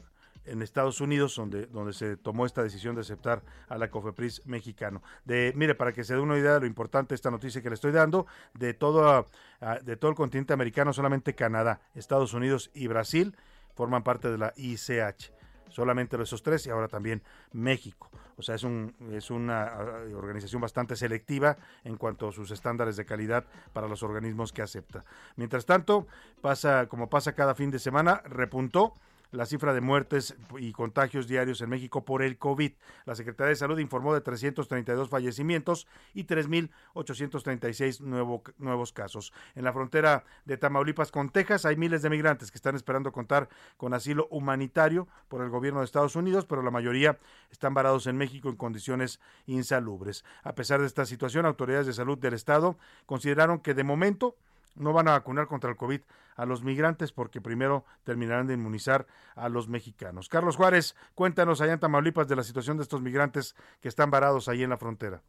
Estados Unidos, donde, donde se tomó esta decisión de aceptar a la COFEPRIS mexicano. De, mire, para que se dé una idea de lo importante de esta noticia que le estoy dando, de todo, ah, de todo el continente americano, solamente Canadá, Estados Unidos y Brasil forman parte de la ICH. Solamente esos tres y ahora también México. O sea, es, un, es una organización bastante selectiva en cuanto a sus estándares de calidad para los organismos que acepta. Mientras tanto, pasa como pasa cada fin de semana, repuntó la cifra de muertes y contagios diarios en México por el COVID. La Secretaría de Salud informó de 332 fallecimientos y 3.836 nuevo, nuevos casos. En la frontera de Tamaulipas con Texas hay miles de migrantes que están esperando contar con asilo humanitario por el gobierno de Estados Unidos, pero la mayoría están varados en México en condiciones insalubres. A pesar de esta situación, autoridades de salud del Estado consideraron que de momento no van a vacunar contra el COVID a los migrantes porque primero terminarán de inmunizar a los mexicanos. Carlos Juárez, cuéntanos allá en Tamaulipas de la situación de estos migrantes que están varados ahí en la frontera.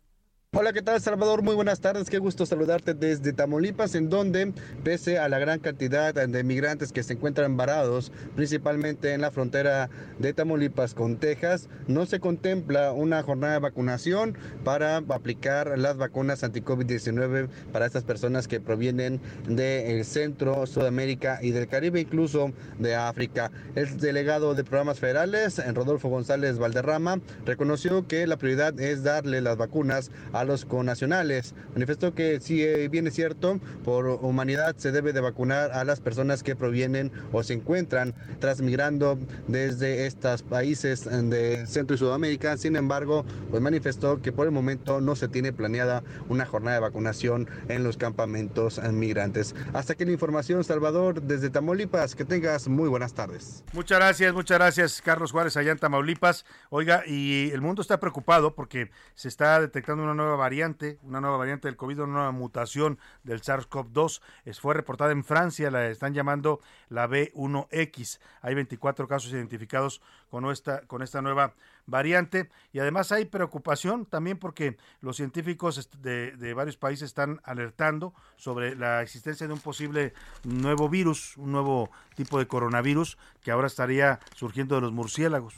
Hola, ¿qué tal Salvador? Muy buenas tardes, qué gusto saludarte desde Tamaulipas, en donde, pese a la gran cantidad de migrantes que se encuentran varados, principalmente en la frontera de Tamaulipas con Texas, no se contempla una jornada de vacunación para aplicar las vacunas anti-COVID-19 para estas personas que provienen del centro, Sudamérica y del Caribe, incluso de África. El delegado de programas federales, Rodolfo González Valderrama, reconoció que la prioridad es darle las vacunas a los conacionales. Manifestó que si eh, bien es cierto, por humanidad se debe de vacunar a las personas que provienen o se encuentran transmigrando desde estos países de Centro y Sudamérica. Sin embargo, pues manifestó que por el momento no se tiene planeada una jornada de vacunación en los campamentos migrantes. Hasta aquí la información, Salvador, desde Tamaulipas. Que tengas muy buenas tardes. Muchas gracias, muchas gracias, Carlos Juárez, allá en Tamaulipas. Oiga, y el mundo está preocupado porque se está detectando una nueva variante, una nueva variante del COVID, una nueva mutación del SARS-CoV-2. Fue reportada en Francia, la están llamando la B1X. Hay 24 casos identificados con esta, con esta nueva variante y además hay preocupación también porque los científicos de, varios países están alertando sobre la existencia de un posible nuevo virus, un nuevo tipo de coronavirus que ahora estaría surgiendo de los murciélagos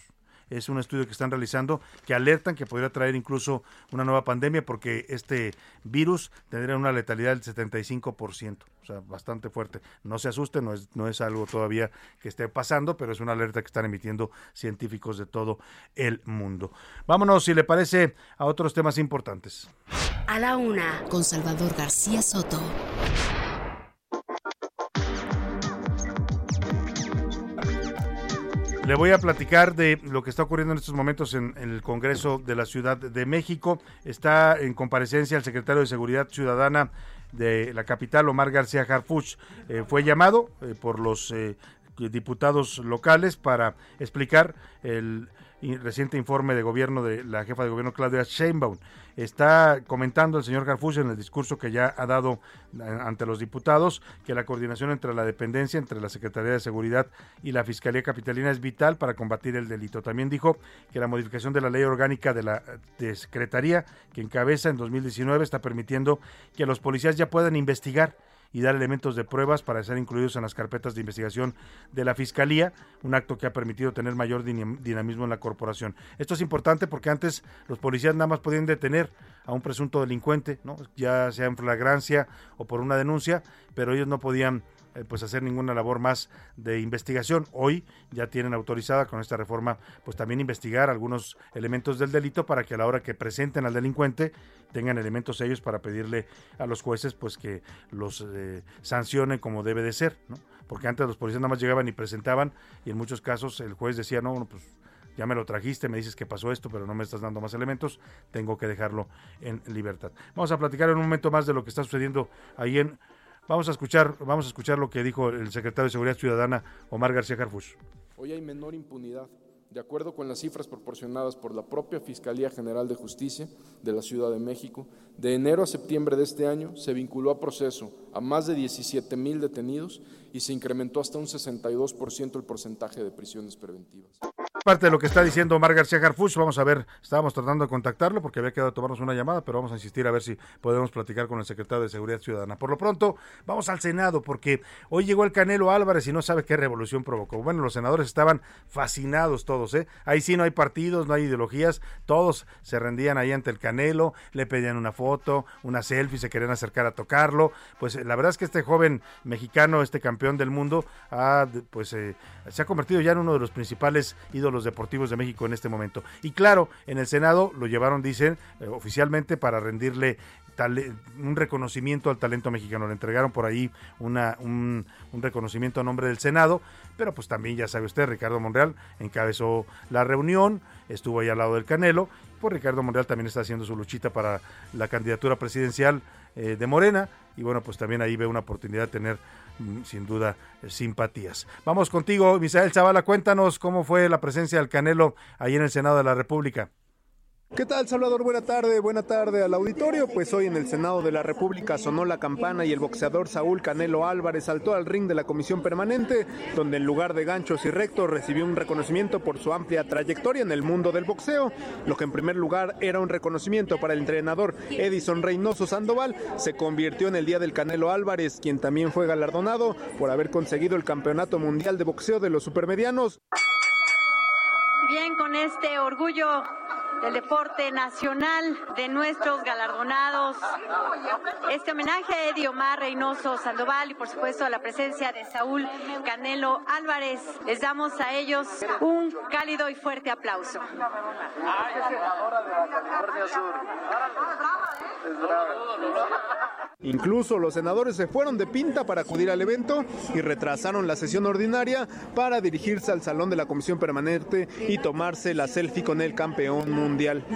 es un estudio que están realizando que alertan que podría traer incluso una nueva pandemia porque este virus tendría una letalidad del 75%, o sea, bastante fuerte. No se asusten, no es, no es algo todavía que esté pasando, pero es una alerta que están emitiendo científicos de todo el mundo. Vámonos, si le parece, a otros temas importantes. A la una, con Salvador García Soto. Le voy a platicar de lo que está ocurriendo en estos momentos en, el Congreso de la Ciudad de México. Está en comparecencia el secretario de Seguridad Ciudadana de la capital, Omar García Harfuch. Eh, fue llamado eh, por los eh, diputados locales para explicar el reciente informe de gobierno de la jefa de gobierno Claudia Sheinbaum. Está comentando el señor Garfuch en el discurso que ya ha dado eh, ante los diputados que la coordinación entre la dependencia, entre la Secretaría de Seguridad y la Fiscalía Capitalina es vital para combatir el delito. También dijo que la modificación de la ley orgánica de la Secretaría que encabeza en 2019 está permitiendo que los policías ya puedan investigar y dar elementos de pruebas para ser incluidos en las carpetas de investigación de la Fiscalía, un acto que ha permitido tener mayor dinamismo en la corporación. Esto es importante porque antes los policías nada más podían detener a un presunto delincuente, ¿no? ya sea en flagrancia o por una denuncia, pero ellos no podían eh, pues hacer ninguna labor más de investigación. Hoy ya tienen autorizada con esta reforma pues también investigar algunos elementos del delito para que a la hora que presenten al delincuente tengan elementos ellos para pedirle a los jueces pues que los eh, sancionen como debe de ser, ¿no? Porque antes los policías nada más llegaban y presentaban y en muchos casos el juez decía, no, pues ya me lo trajiste, me dices que pasó esto, pero no me estás dando más elementos, tengo que dejarlo en libertad. Vamos a platicar en un momento más de lo que está sucediendo ahí en Vamos a escuchar, vamos a escuchar lo que dijo el secretario de Seguridad Ciudadana, Omar García Harfuch. Hoy hay menor impunidad. De acuerdo con las cifras proporcionadas por la propia Fiscalía General de Justicia de la Ciudad de México, de enero a septiembre de este año se vinculó a proceso a más de 17 mil detenidos y se incrementó hasta un 62% el porcentaje de prisiones preventivas. Parte de lo que está diciendo Omar García. Vamos a ver, estábamos tratando de contactarlo porque había quedado tomarnos una llamada, pero vamos a insistir a ver si podemos platicar con el secretario de Seguridad Ciudadana. Por lo pronto, vamos al Senado porque hoy llegó el Canelo Álvarez y no sabe qué revolución provocó. Bueno, los senadores estaban fascinados todos, ¿eh? Ahí sí no hay partidos, no hay ideologías, todos se rendían ahí ante el Canelo, le pedían una foto, una selfie, se querían acercar a tocarlo. Pues la verdad es que este joven mexicano, este campeón del mundo, ha, pues eh, se ha convertido ya en uno de los principales ídolos deportivos de México en este momento. Y claro, en el Senado lo llevaron, dicen, eh, oficialmente para rendirle un reconocimiento al talento mexicano. Le entregaron por ahí una, un, reconocimiento a nombre del Senado, pero pues también ya sabe usted, Ricardo Monreal encabezó la reunión, estuvo ahí al lado del Canelo, pues Ricardo Monreal también está haciendo su luchita para la candidatura presidencial eh, de Morena, y bueno, pues también ahí ve una oportunidad de tener sin duda simpatías. Vamos contigo, Misael Zavala, cuéntanos cómo fue la presencia del Canelo ahí en el Senado de la República. ¿Qué tal, Salvador? Buena tarde, buena tarde al auditorio. Pues hoy en el Senado de la República sonó la campana y el boxeador Saúl Canelo Álvarez saltó al ring de la comisión permanente, donde en lugar de ganchos y rectos recibió un reconocimiento por su amplia trayectoria en el mundo del boxeo. Lo que en primer lugar era un reconocimiento para el entrenador Edison Reynoso Sandoval, se convirtió en el Día del Canelo Álvarez, quien también fue galardonado por haber conseguido el Campeonato Mundial de Boxeo de los Supermedianos. Bien, con este orgullo del deporte nacional de nuestros galardonados. Este homenaje a Eddie Omar Reynoso Sandoval y por supuesto a la presencia de Saúl Canelo Álvarez. Les damos a ellos un cálido y fuerte aplauso. Incluso los senadores se fueron de pinta para acudir al evento y retrasaron la sesión ordinaria para dirigirse al salón de la comisión permanente y tomarse la selfie con el campeón mundial.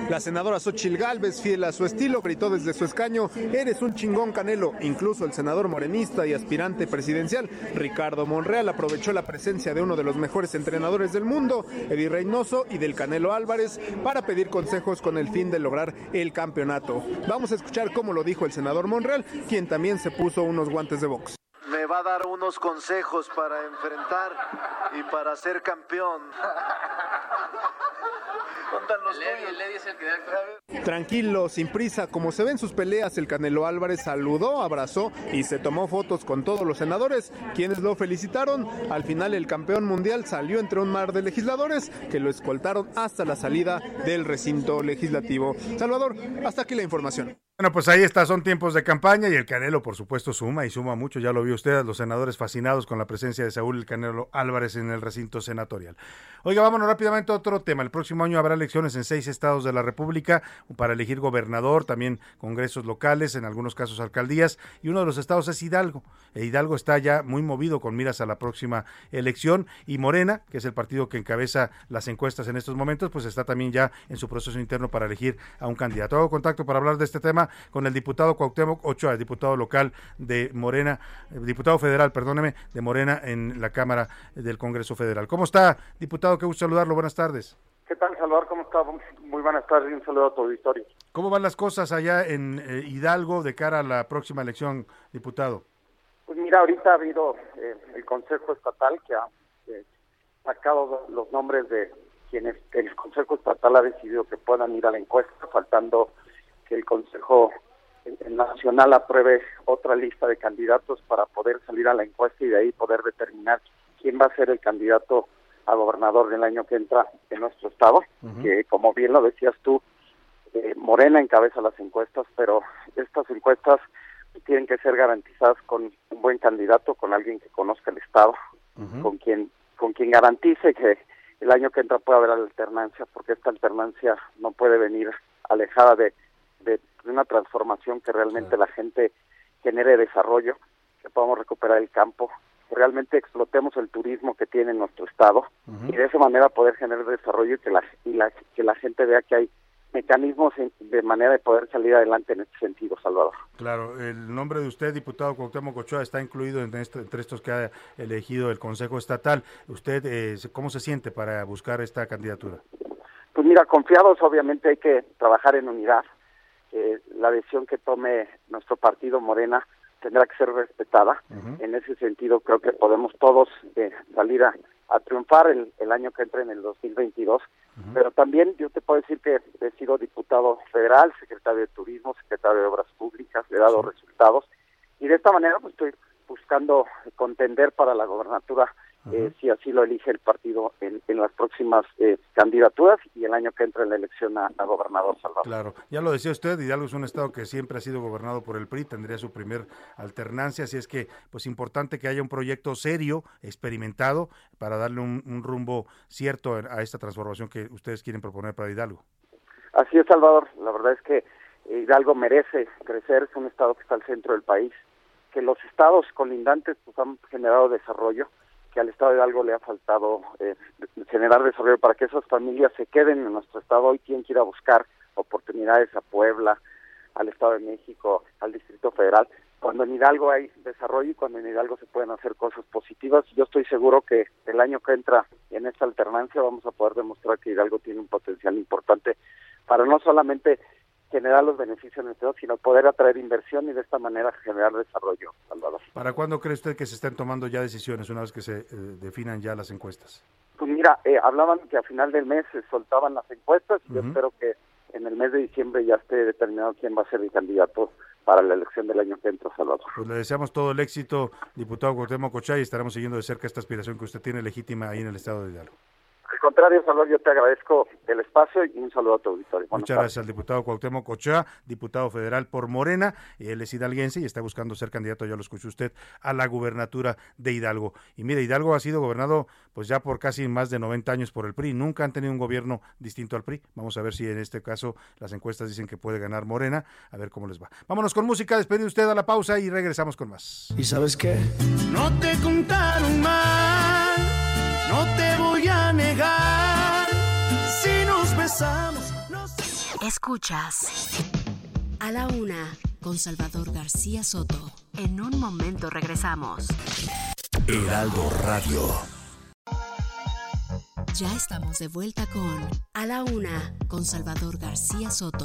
La senadora Xochil Gálvez, fiel a su estilo, gritó desde su escaño, eres un chingón Canelo. Incluso el senador morenista y aspirante presidencial, Ricardo Monreal, aprovechó la presencia de uno de los mejores entrenadores del mundo, Eddie Reynoso, y del Canelo Álvarez, para pedir consejos con el fin de lograr el campeonato. Vamos a escuchar cómo lo dijo el senador Monreal, quien también se puso unos guantes de box. Me va a dar unos consejos para enfrentar y para ser campeón. Tranquilo, sin prisa, como se ve en sus peleas, el Canelo Álvarez saludó, abrazó y se tomó fotos con todos los senadores, quienes lo felicitaron. Al final el campeón mundial salió entre un mar de legisladores que lo escoltaron hasta la salida del recinto legislativo. Salvador, hasta aquí la información. Bueno, pues ahí está, son tiempos de campaña y el Canelo, por supuesto, suma y suma mucho. Ya lo vio usted, los senadores fascinados con la presencia de Saúl el Canelo Álvarez en el recinto senatorial. Oiga, vámonos rápidamente a otro tema. El próximo año habrá elecciones en seis estados de la República para elegir gobernador, también congresos locales, en algunos casos alcaldías, y uno de los estados es Hidalgo. E Hidalgo está ya muy movido con miras a la próxima elección y Morena, que es el partido que encabeza las encuestas en estos momentos, pues está también ya en su proceso interno para elegir a un candidato. Hago contacto para hablar de este tema con el diputado Cuauhtémoc Ochoa, diputado local de Morena, eh, diputado federal, perdóneme, de Morena en la Cámara del Congreso Federal. ¿Cómo está, diputado? Qué gusto saludarlo. Buenas tardes. ¿Qué tal, Salvador? ¿Cómo está? Muy buenas tardes y un saludo a tu auditorio. ¿Cómo van las cosas allá en eh, Hidalgo de cara a la próxima elección, diputado? Pues mira, ahorita ha habido eh, el Consejo Estatal que ha sacado los nombres de quienes el Consejo Estatal ha decidido que puedan ir a la encuesta, faltando que el Consejo Nacional apruebe otra lista de candidatos para poder salir a la encuesta y de ahí poder determinar quién va a ser el candidato a gobernador del año que entra en nuestro estado, que como bien lo decías tú, eh, Morena encabeza las encuestas, pero estas encuestas tienen que ser garantizadas con un buen candidato, con alguien que conozca el estado, con quien con quien garantice que el año que entra pueda haber alternancia, porque esta alternancia no puede venir alejada de de, una transformación que realmente la gente genere desarrollo, que podamos recuperar el campo, que realmente explotemos el turismo que tiene nuestro estado y de esa manera poder generar desarrollo y que la, y la, que la gente vea que hay mecanismos de manera de poder salir adelante en este sentido, Salvador. Claro, el nombre de usted, diputado Cuauhtémoc Ochoa, está incluido en esto, entre estos que ha elegido el Consejo Estatal. ¿Usted eh, cómo se siente para buscar esta candidatura? Pues mira, confiados, obviamente hay que trabajar en unidad, la decisión que tome nuestro partido Morena tendrá que ser respetada. En ese sentido, creo que podemos todos eh, salir a, a triunfar el, el año que entra en el 2022. Pero también yo te puedo decir que he sido diputado federal, secretario de Turismo, secretario de Obras Públicas, he dado resultados y de esta manera pues estoy buscando contender para la gobernatura eh, si así lo elige el partido en, en las próximas eh, candidaturas y el año que entra en la elección a, a gobernador Salvador. Claro, ya lo decía usted, Hidalgo es un estado que siempre ha sido gobernado por el PRI, tendría su primer alternancia, así es que pues importante que haya un proyecto serio, experimentado, para darle un, un rumbo cierto a esta transformación que ustedes quieren proponer para Hidalgo. Así es, Salvador. La verdad es que Hidalgo merece crecer, es un estado que está al centro del país, que los estados colindantes pues, han generado desarrollo, que al estado de Hidalgo le ha faltado eh, generar desarrollo para que esas familias se queden en nuestro estado. Hoy tienen que ir a buscar oportunidades a Puebla, al Estado de México, al Distrito Federal, cuando en Hidalgo hay desarrollo y cuando en Hidalgo se pueden hacer cosas positivas. Yo estoy seguro que el año que entra en esta alternancia vamos a poder demostrar que Hidalgo tiene un potencial importante para no solamente generar los beneficios en el estado, sino poder atraer inversión y de esta manera generar desarrollo, Salvador. ¿Para cuándo cree usted que se estén tomando ya decisiones una vez que se eh, definan ya las encuestas? Pues mira, eh, hablaban que a final del mes se soltaban las encuestas y yo espero que en el mes de diciembre ya esté determinado quién va a ser el candidato para la elección del año que entra, Salvador. Pues le deseamos todo el éxito, diputado Cuauhtémoc Cochay, y estaremos siguiendo de cerca esta aspiración que usted tiene legítima ahí en el estado de Hidalgo. Al contrario, Salvador, yo te agradezco el espacio y un saludo a tu auditorio. Buenas Muchas tardes. gracias al diputado Cuauhtémoc Cochá, diputado federal por Morena. Él es hidalguense y está buscando ser candidato, ya lo escuchó usted, a la gubernatura de Hidalgo. Y mire, Hidalgo ha sido gobernado pues ya por casi más de 90 años por el PRI. Nunca han tenido un gobierno distinto al PRI. Vamos a ver si en este caso las encuestas dicen que puede ganar Morena. A ver cómo les va. Vámonos con música, despedir usted a la pausa y regresamos con más. ¿Y sabes qué? No te contaron mal, no te Nos Escuchas a la una con Salvador García Soto. En un momento regresamos. Heraldo Radio. Ya estamos de vuelta con A la una con Salvador García Soto.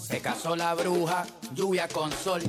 Se casó la bruja, lluvia con sol.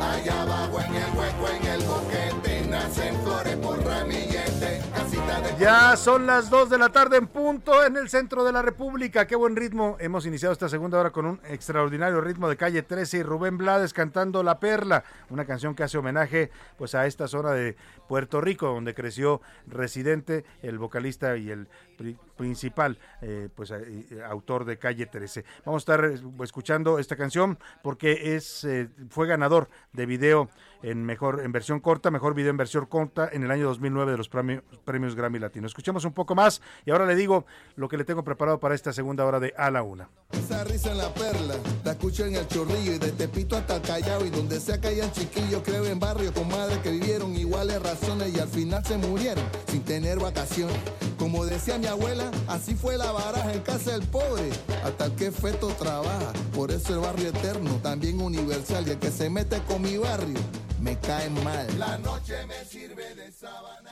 Allá abajo en el hueco, en el boquete, nacen flores por ramillete. Casita de Ya son las 2 de la tarde en punto en el centro de la República. Qué buen ritmo. Hemos iniciado esta segunda hora con un extraordinario ritmo de calle 13 y Rubén Blades cantando La Perla, una canción que hace homenaje pues a esta zona de Puerto Rico donde creció residente el vocalista y el pri- principal eh, pues eh, eh, autor de calle 13. Vamos a estar eh, escuchando esta canción porque es eh, fue ganador de video en mejor en versión corta, mejor video en versión corta en el año 2009 de los premios, premios Grammy Latino. Escuchemos un poco más y ahora le digo lo que le tengo preparado para esta segunda hora de A la Una. Esa risa en la perla, la escucho en el chorrillo y de Tepito hasta Callao y donde sea que hayan chiquillos, creo en barrio con madres que vivieron iguales razones y al final se murieron sin tener vacaciones. Como decía mi abuela, así fue la baraja en casa del pobre, hasta el que feto trabaja. Por eso el barrio eterno, también universal y el que se mete con mi barrio, me cae mal. La noche me sirve de sábana.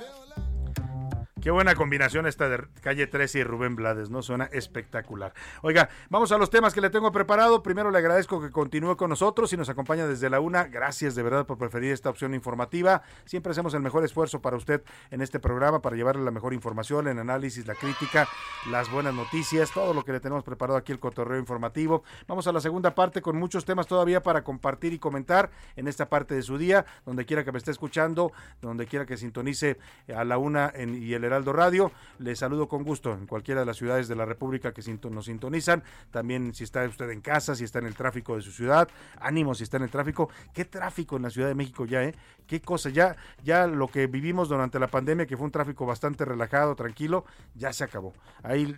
Qué buena combinación esta de Calle 13 y Rubén Blades, ¿no? Suena espectacular. Oiga, vamos a los temas que le tengo preparado. Primero le agradezco que continúe con nosotros y nos acompaña desde la una. Gracias de verdad por preferir esta opción informativa. Siempre hacemos el mejor esfuerzo para usted en este programa, para llevarle la mejor información, el análisis, la crítica, las buenas noticias, todo lo que le tenemos preparado aquí, el cotorreo informativo. Vamos a la segunda parte con muchos temas todavía para compartir y comentar en esta parte de su día, donde quiera que me esté escuchando, donde quiera que sintonice a la una y el Heraldo Radio. Les saludo con gusto en cualquiera de las ciudades de la República que nos sintonizan. También si está usted en casa, si está en el tráfico de su ciudad, ánimo si está en el tráfico. ¿Qué tráfico en la Ciudad de México ya, eh? ¿Qué cosa? Ya, ya lo que vivimos durante la pandemia, que fue un tráfico bastante relajado, tranquilo, ya se acabó. Hay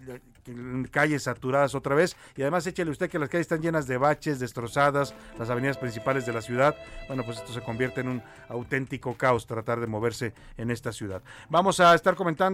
calles saturadas otra vez y además échale usted que las calles están llenas de baches, destrozadas, las avenidas principales de la ciudad. Bueno, pues esto se convierte en un auténtico caos tratar de moverse en esta ciudad. Vamos a estar comentando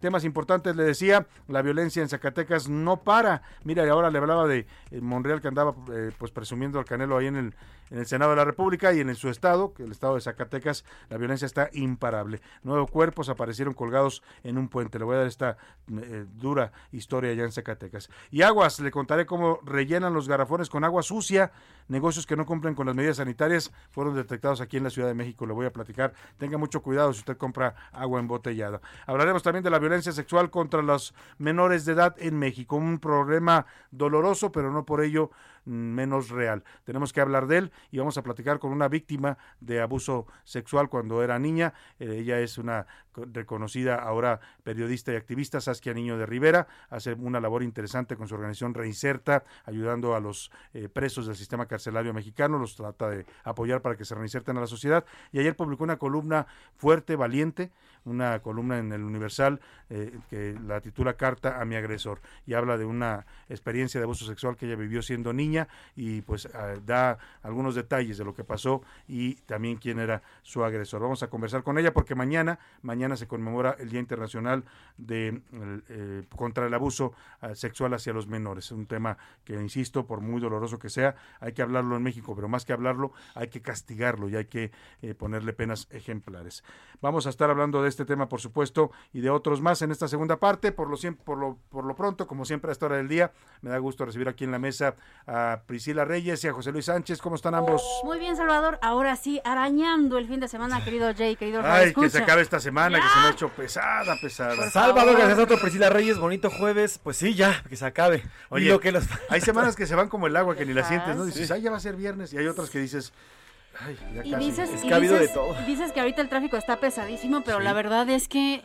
temas importantes, le decía, la violencia en Zacatecas no para. Mira, y ahora le hablaba de eh, Monreal que andaba eh, pues presumiendo al Canelo ahí en el en el Senado de la República y en su estado, que el estado de Zacatecas, la violencia está imparable. Nueve cuerpos aparecieron colgados en un puente. Le voy a dar esta eh, dura historia allá en Zacatecas. Y aguas, le contaré cómo rellenan los garrafones con agua sucia. Negocios que no cumplen con las medidas sanitarias fueron detectados aquí en la Ciudad de México. Le voy a platicar. Tenga mucho cuidado si usted compra agua embotellada. Hablaremos también de la violencia sexual contra los menores de edad en México. Un problema doloroso, pero no por ello menos real. Tenemos que hablar de él y vamos a platicar con una víctima de abuso sexual cuando era niña. Eh, ella es una reconocida ahora periodista y activista, Saskia Niño de Rivera, hace una labor interesante con su organización Reinserta, ayudando a los eh, presos del sistema carcelario mexicano, los trata de apoyar para que se reinserten a la sociedad. Y ayer publicó una columna fuerte, valiente, una columna en el Universal eh, que la titula Carta a mi agresor y habla de una experiencia de abuso sexual que ella vivió siendo niña y pues ah, da algunos detalles de lo que pasó y también quién era su agresor. Vamos a conversar con ella porque mañana, mañana se conmemora el Día Internacional de eh, contra el abuso ah, sexual hacia los menores. Un tema que, insisto, por muy doloroso que sea, hay que hablarlo en México, pero más que hablarlo, hay que castigarlo y hay que eh, ponerle penas ejemplares. Vamos a estar hablando de este tema, por supuesto, y de otros más en esta segunda parte. Por lo, por lo, por lo pronto, como siempre a esta hora del día, me da gusto recibir aquí en la mesa a Priscila Reyes y a José Luis Sánchez. ¿Cómo están ambos? Muy bien, Salvador. Ahora sí, arañando el fin de semana, querido Jay, querido Ay, que se acabe esta semana, que se me ha hecho pesada, pesada. Salvador, gracias a otro Priscila Reyes, bonito jueves. Pues sí, ya, que se acabe. Oye, que hay semanas que se van como el agua, que ni la sientes, ¿no? Dices, ay, ya va a ser viernes. Y hay otras que dices, y dices, es que ha habido de todo. Dices que ahorita el tráfico está pesadísimo, pero la verdad es que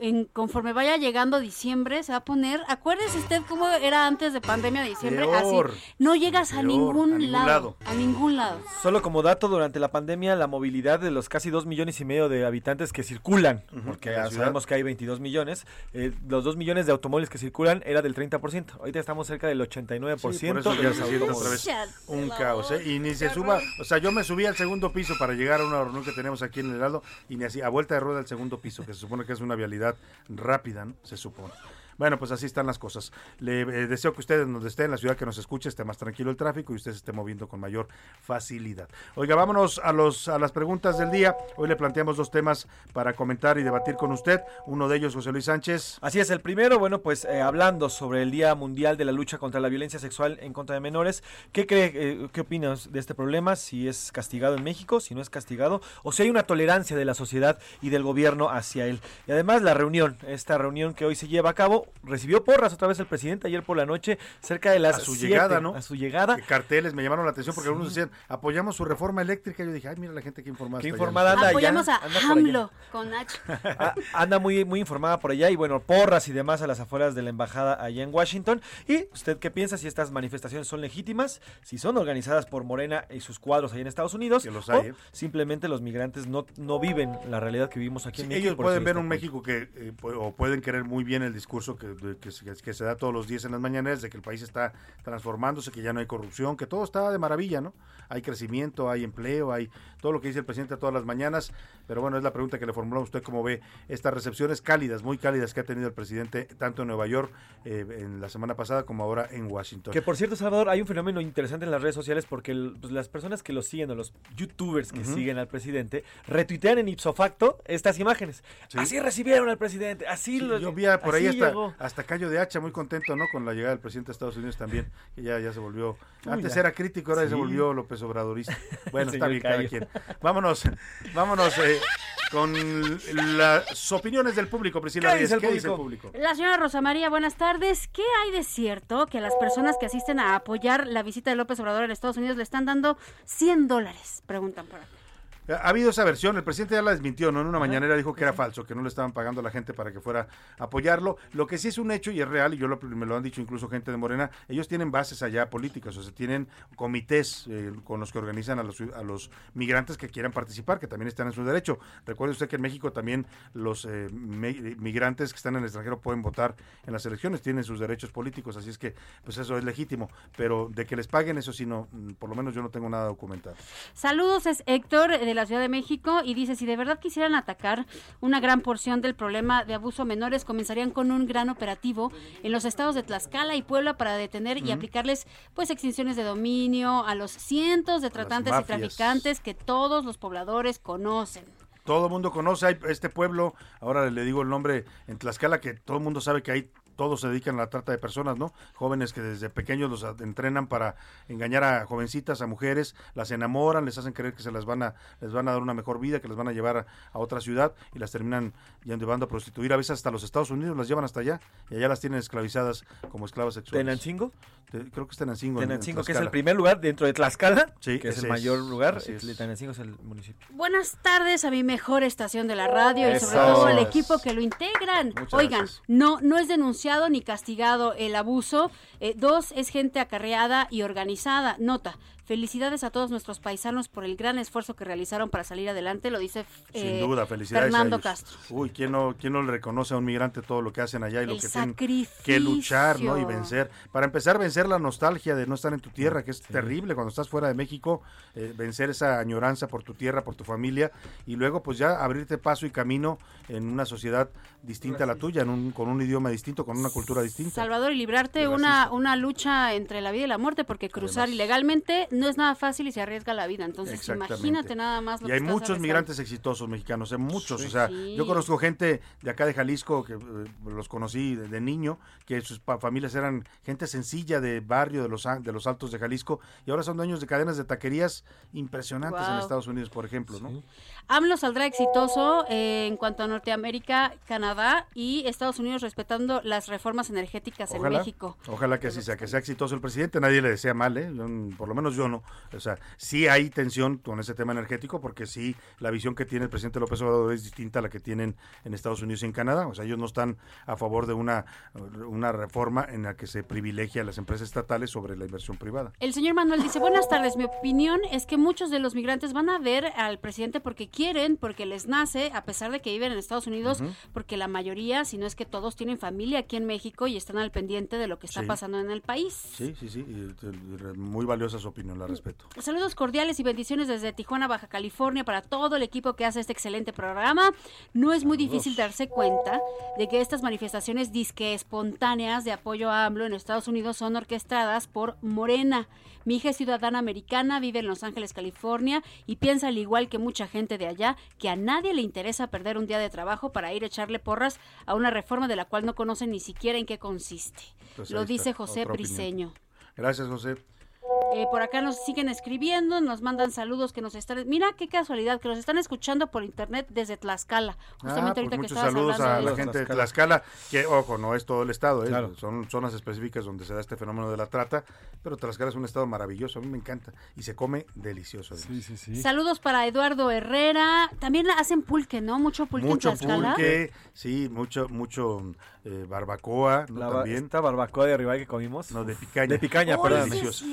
en, conforme vaya llegando diciembre, se va a poner. Acuérdese usted cómo era antes de pandemia de diciembre. así. No llegas a, ningún lado, A ningún lado. Solo como dato, durante la pandemia, la movilidad de los casi dos millones y medio de habitantes que circulan, porque sabemos que hay 22 millones, eh, los dos millones de automóviles que circulan era del 30%. Ahorita estamos cerca del 89%. Sí, por eso ya se otra vez un caos. ¿eh? Y ni se suba. O sea, yo me subí al segundo piso para llegar a una reunión que tenemos aquí en el lado y ni así, a vuelta de rueda al segundo piso, que se supone que es una vialidad rápida, se supone. Bueno, pues así están las cosas. Le eh, deseo que ustedes donde esté en la ciudad que nos escuche esté más tranquilo el tráfico y usted se esté moviendo con mayor facilidad. Oiga, vámonos a los a las preguntas del día. Hoy le planteamos dos temas para comentar y debatir con usted. Uno de ellos, José Luis Sánchez. Así es, el primero, bueno, pues eh, hablando sobre el Día Mundial de la Lucha contra la Violencia Sexual en contra de menores, ¿qué cree, eh, qué opinas de este problema? Si es castigado en México, si no es castigado, o si hay una tolerancia de la sociedad y del gobierno hacia él. Y además la reunión, esta reunión que hoy se lleva a cabo, recibió porras otra vez el presidente ayer por la noche, cerca de las. A su llegada, ¿no? A su llegada. Carteles me llamaron la atención porque algunos decían, apoyamos su reforma eléctrica. Yo dije, ay, mira la gente que informada. Qué informada anda. Apoyamos a AMLO con. Ah, anda muy, muy informada por allá y bueno, porras y demás a las afueras de la embajada allá en Washington. ¿Y usted qué piensa si estas manifestaciones son legítimas? Si son organizadas por Morena y sus cuadros allá en Estados Unidos. Que los hay. ¿eh? simplemente los migrantes no, no viven la realidad que vivimos aquí en México. Ellos pueden ver un México que, eh, o pueden querer muy bien el discurso que que, se da todos los días en las mañanas, de que el país está transformándose, que ya no hay corrupción, que todo está de maravilla, ¿no? Hay crecimiento, hay empleo, hay todo lo que dice el presidente todas las mañanas, pero bueno, es la pregunta que le formulamos usted, cómo ve estas recepciones cálidas, muy cálidas que ha tenido el presidente tanto en Nueva York eh, en la semana pasada como ahora en Washington. Que por cierto, Salvador, hay un fenómeno interesante en las redes sociales porque pues, las personas que lo siguen o los youtubers que siguen al presidente retuitean en ipso facto estas imágenes. Así recibieron al presidente, así lo, Yo vi por ahí hasta, hasta Cayo de Hacha muy contento, ¿no? Con la llegada del presidente de Estados Unidos también, que ya, ya se volvió, antes era crítico, ahora ya se volvió López Obradorista. Bueno, está bien, cada quien. Vámonos, vámonos eh, con las opiniones del público, Priscila ¿Qué, dice el público? La señora Rosa María, buenas tardes. ¿Qué hay de cierto que las personas que asisten a apoyar la visita de López Obrador en Estados Unidos le están dando 100 dólares? Preguntan por aquí. Ha habido esa versión, el presidente ya la desmintió, ¿no? En una mañanera dijo que era falso, que no le estaban pagando a la gente para que fuera a apoyarlo. Lo que sí es un hecho y es real, y yo lo, me lo han dicho incluso gente de Morena, ellos tienen bases allá políticas, o sea, tienen comités eh, con los que organizan a los, a los migrantes que quieran participar, que también están en su derecho. Recuerde usted que en México también los eh, migrantes que están en el extranjero pueden votar en las elecciones, tienen sus derechos políticos, así es que pues eso es legítimo, pero de que les paguen eso sí no, por lo menos yo no tengo nada documentado. Saludos, es Héctor de la Ciudad de México y dice, si de verdad quisieran atacar una gran porción del problema de abuso a menores, comenzarían con un gran operativo en los estados de Tlaxcala y Puebla para detener y aplicarles pues extinciones de dominio a los cientos de tratantes y traficantes que todos los pobladores conocen. Todo el mundo conoce este pueblo, ahora le digo el nombre en Tlaxcala, que todo el mundo sabe que hay todos se dedican a la trata de personas, ¿no? Jóvenes que desde pequeños los entrenan para engañar a jovencitas, a mujeres, las enamoran, les hacen creer que se las van a, les van a dar una mejor vida, que les van a llevar a, otra ciudad y las terminan llevando a prostituir, a veces hasta los Estados Unidos las llevan hasta allá y allá las tienen esclavizadas como esclavas sexuales. ¿Tenancingo? creo que es Tenancingo. Tenancingo, que es el primer lugar dentro de Tlaxcala, sí, que es el mayor lugar. Tenancingo es el municipio. Buenas tardes a mi mejor estación de la radio y sobre todo al equipo que lo integran. Oigan, no, no es denunciado ni castigado el abuso. Eh, dos, es gente acarreada y organizada. Nota, Felicidades a todos nuestros paisanos por el gran esfuerzo que realizaron para salir adelante, lo dice Sin duda, eh, felicidades Fernando Castro. Uy, ¿quién no, ¿quién no le reconoce a un migrante todo lo que hacen allá y lo que tienen que luchar ¿no? y vencer? Para empezar, vencer la nostalgia de no estar en tu tierra, que es terrible cuando estás fuera de México, eh, vencer esa añoranza por tu tierra, por tu familia, y luego pues ya abrirte paso y camino en una sociedad distinta a la tuya, en un, con un idioma distinto, con una cultura distinta. Salvador, y librarte una, una lucha entre la vida y la muerte, porque cruzar ilegalmente no es nada fácil y se arriesga la vida. Entonces, imagínate nada más lo y hay muchos migrantes exitosos mexicanos, hay muchos. O sea, yo conozco gente de acá de Jalisco, que eh, los conocí de, niño, que sus familias eran gente sencilla de barrio de los, de los altos de Jalisco, y ahora son dueños de cadenas de taquerías impresionantes en Estados Unidos, por ejemplo. ¿no? AMLO saldrá exitoso eh, en cuanto a Norteamérica, Canadá y Estados Unidos respetando las reformas energéticas en México. Ojalá que así sea, que sea exitoso el presidente, nadie le desea mal, ¿eh? por lo menos yo no. O sea, sí hay tensión con ese tema energético porque sí la visión que tiene el presidente López Obrador es distinta a la que tienen en Estados Unidos y en Canadá. O sea, ellos no están a favor de una, una reforma en la que se privilegia a las empresas estatales sobre la inversión privada. El señor Manuel dice, buenas tardes, mi opinión es que muchos de los migrantes van a ver al presidente porque quieren, porque les nace, a pesar de que viven en Estados Unidos, porque la mayoría, si no es que todos, tienen familia aquí en México y están al pendiente de lo que está pasando en el país. Sí, sí, sí, muy valiosa su opinión, la respeto. Saludos cordiales y bendiciones desde Tijuana, Baja California, para todo el equipo que hace este excelente programa. No es muy difícil darse cuenta de que estas manifestaciones disque espontáneas de apoyo a AMLO en Estados Unidos son orquestadas por Morena. Mi hija es ciudadana americana, vive en Los Ángeles, California, y piensa al igual que mucha gente de allá que a nadie le interesa perder un día de trabajo para ir a echarle porras a una reforma de la cual no conocen ni siquiera en qué consiste. Pues Lo dice José Briseño. Gracias, José. Eh, por acá nos siguen escribiendo, nos mandan saludos que nos están... Mira qué casualidad, que nos están escuchando por internet desde Tlaxcala. Justamente ah, ahorita pues que muchos saludos a la gente de Tlaxcala, que ojo, no es todo el estado, ¿eh? son zonas específicas donde se da este fenómeno de la trata, pero Tlaxcala es un estado maravilloso, a mí me encanta y se come delicioso. Sí, sí, sí. Saludos para Eduardo Herrera, también hacen pulque, ¿no? Mucho pulque mucho en Tlaxcala. pulque, sí, mucho, mucho eh, barbacoa, ¿no? también. Esta barbacoa de arriba que comimos. No, de picaña. De picaña, perdón. Deliciosa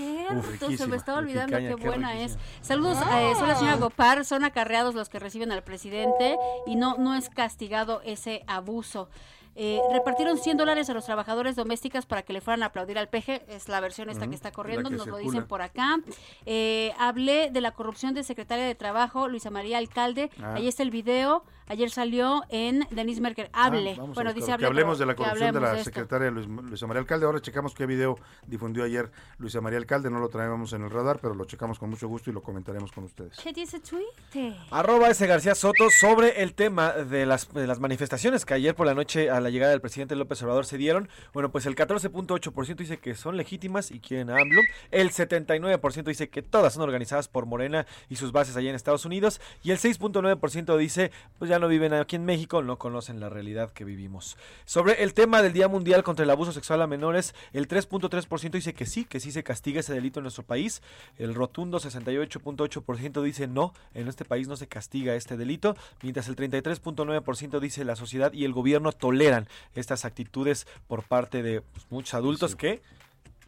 se me estaba olvidando qué buena es. Saludos, eh, soy la señora Gopar, son acarreados los que reciben al presidente y no, no es castigado ese abuso. Eh, repartieron 100 dólares a los trabajadores domésticas para que le fueran a aplaudir al peje. Es la versión esta que está corriendo, nos lo dicen por acá. Eh, hablé de la corrupción de secretaria de Trabajo, Luisa María Alcalde. Ah. Ahí está el video. Ayer salió en Denise Merker. Ah, hable. bueno, dice Que hablemos de la corrupción de la secretaria Luisa María Alcalde. Ahora checamos qué video difundió ayer Luisa María Alcalde. No lo traemos en el radar, pero lo checamos con mucho gusto y lo comentaremos con ustedes. ¿Qué dice Twitter? Arroba ese García Soto sobre el tema de las, de las manifestaciones que ayer por la noche a la llegada del presidente López Obrador se dieron. Bueno, pues el 14.8% dice que son legítimas y quieren a AMLO. El 79% dice que todas son organizadas por Morena y sus bases allá en Estados Unidos. Y el 6.9% dice, pues ya no viven aquí en México, no conocen la realidad que vivimos. Sobre el tema del Día Mundial contra el Abuso Sexual a Menores, el 3.3% dice que sí, que sí se castiga ese delito en nuestro país. El rotundo 68.8% dice no, en este país no se castiga este delito, mientras el 33.9% dice la sociedad y el gobierno toleran estas actitudes por parte de pues, muchos adultos que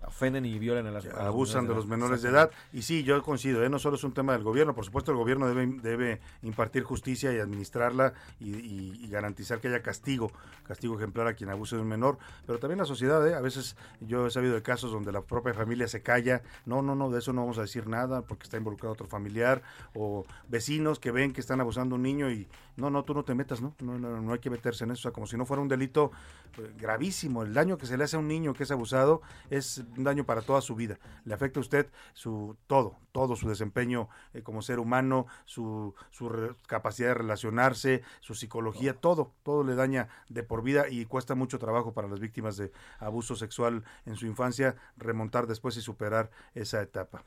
ofenden y violan a las abusan de, los menores de edad. Y sí yo coincido ¿eh? no solo es un tema del gobierno por supuesto el gobierno debe debe impartir justicia y administrarla y, garantizar que haya castigo castigo ejemplar a quien abuse de un menor. Pero también la sociedad ¿eh? a veces yo he sabido de casos donde la propia familia se calla. No no no de eso no vamos a decir nada porque está involucrado otro familiar o vecinos que ven que están abusando a un niño y no no tú no te metas no no no, no hay que meterse en eso. O sea, como si no fuera un delito eh, gravísimo. El daño que se le hace a un niño que es abusado es un daño para toda su vida. Le afecta a usted su todo, todo su desempeño eh, como ser humano, su, su capacidad de relacionarse, su psicología, todo, todo le daña de por vida y cuesta mucho trabajo para las víctimas de abuso sexual en su infancia remontar después y superar esa etapa.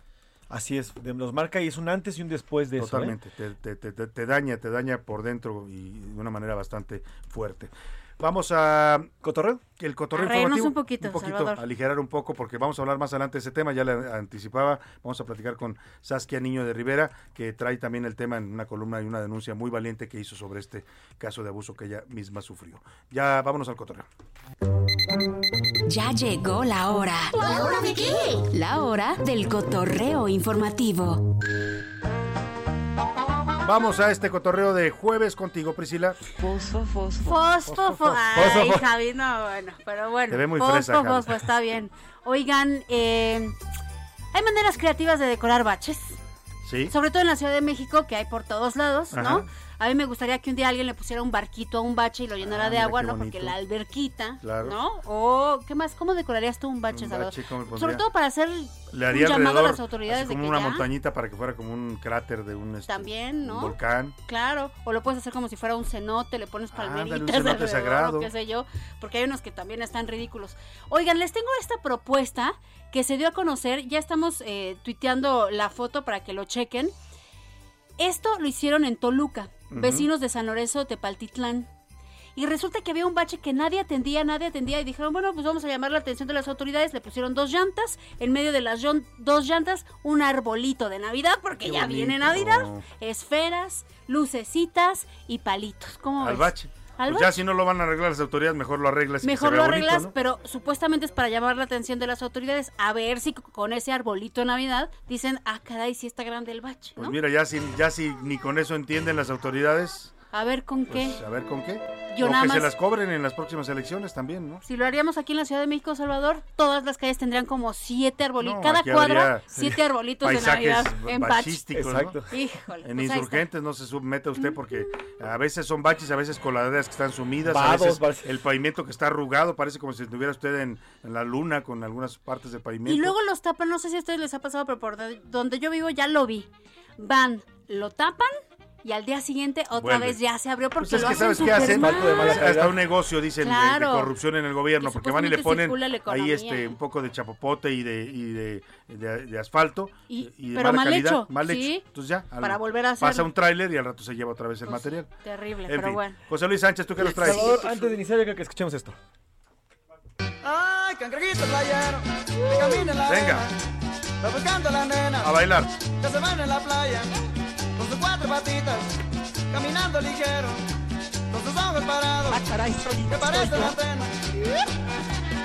Así es, los marca y es un antes y un después de eso. ¿eh? Totalmente, te, te, te, te, daña, te daña por dentro y de una manera bastante fuerte. Vamos a cotorreo, el cotorreo informativo. un poquito, un poquito aligerar un poco porque vamos a hablar más adelante de ese tema, ya le anticipaba, vamos a platicar con Saskia Niño de Rivera, que trae también el tema en una columna y una denuncia muy valiente que hizo sobre este caso de abuso que ella misma sufrió. Ya vámonos al cotorreo. Ya llegó la hora. ¿La hora de qué? La hora del cotorreo informativo. Vamos a este cotorreo de jueves contigo, Priscila. Fosfo, fosfo. Fosfo, fosfo. Ay, Javi, no, bueno, pero bueno. Te ve muy fresa, fosfo, está bien. Oigan, eh, hay maneras creativas de decorar baches. Sí. Sobre todo en la Ciudad de México, que hay por todos lados, ¿no? A mí me gustaría que un día alguien le pusiera un barquito a un bache y lo llenara Ah, de agua, ¿no? bonito. Porque la alberquita, Claro. ¿no? O, ¿qué más? ¿Cómo decorarías tú un bache, Un Sobre todo para hacer Le haría un llamado a las autoridades así de como que una ya- montañita para que fuera como un cráter de un, este, También, ¿no? un volcán. Claro, o lo puedes hacer como si fuera un cenote, le pones Ándale, un palmeritas cenote sagrado. qué sé yo, porque hay unos que también están ridículos. Oigan, les tengo esta propuesta que se dio a conocer, ya estamos eh, tuiteando la foto para que lo chequen. Esto lo hicieron en Toluca, Vecinos de San Lorenzo, Tepaltitlán. Y resulta que había un bache que nadie atendía, nadie atendía y dijeron, bueno, pues vamos a llamar la atención de las autoridades. Le pusieron dos llantas, en medio de las dos llantas un arbolito de Navidad, porque Qué ya viene. Navidad. Esferas, lucecitas y palitos. ¿Cómo Al ves? bache. Pues ya si no lo van a arreglar las autoridades, mejor lo arreglas. Mejor lo bonito, arreglas, ¿no? pero supuestamente es para llamar la atención de las autoridades. A ver si con ese arbolito de Navidad dicen, ah, caray, sí está grande el bache, Pues mira, ya si, ya si ni con eso entienden las autoridades, A ver con qué. pues a ver con qué. Yo o nada que se las cobren en las próximas elecciones también, ¿no? Si lo haríamos aquí en la Ciudad de México, Salvador, todas las calles tendrían como siete arbolitos. No, Cada habría siete arbolitos de Navidad en bache. bachísticos, ¿no? Híjole. En pues está. insurgentes no se submete usted porque a veces son baches, a veces coladeras que están sumidas, Vados, a veces vados. el pavimento que está arrugado, parece como si estuviera usted en, en la luna con algunas partes del pavimento. Y luego los tapan, no sé si a ustedes les ha pasado, pero por de- donde yo vivo ya lo vi. Van, lo tapan y al día siguiente otra Vuelve. vez ya se abrió porque Pues es lo que hacen sabes qué hacen mal. hasta un negocio dicen de- corrupción en el gobierno Que porque van y le ponen ahí este un poco de chapopote y de y de, de- de asfalto Y- de pero mala mal calidad, hecho, mal sí. hecho entonces ya al- Para volver a pasa hacerlo. un tráiler y al rato se lleva otra vez el material Terrible, En pero fin. bueno. José Luis Sánchez tú qué nos traes Salvador, antes de iniciar, yo creo que escuchemos esto. Ay, cangrejito playero, la Venga. buscando a la nena, a bailar que se van en la playa, con sus cuatro patitas, caminando ligero, con sus ojos parados, que parecen antenas.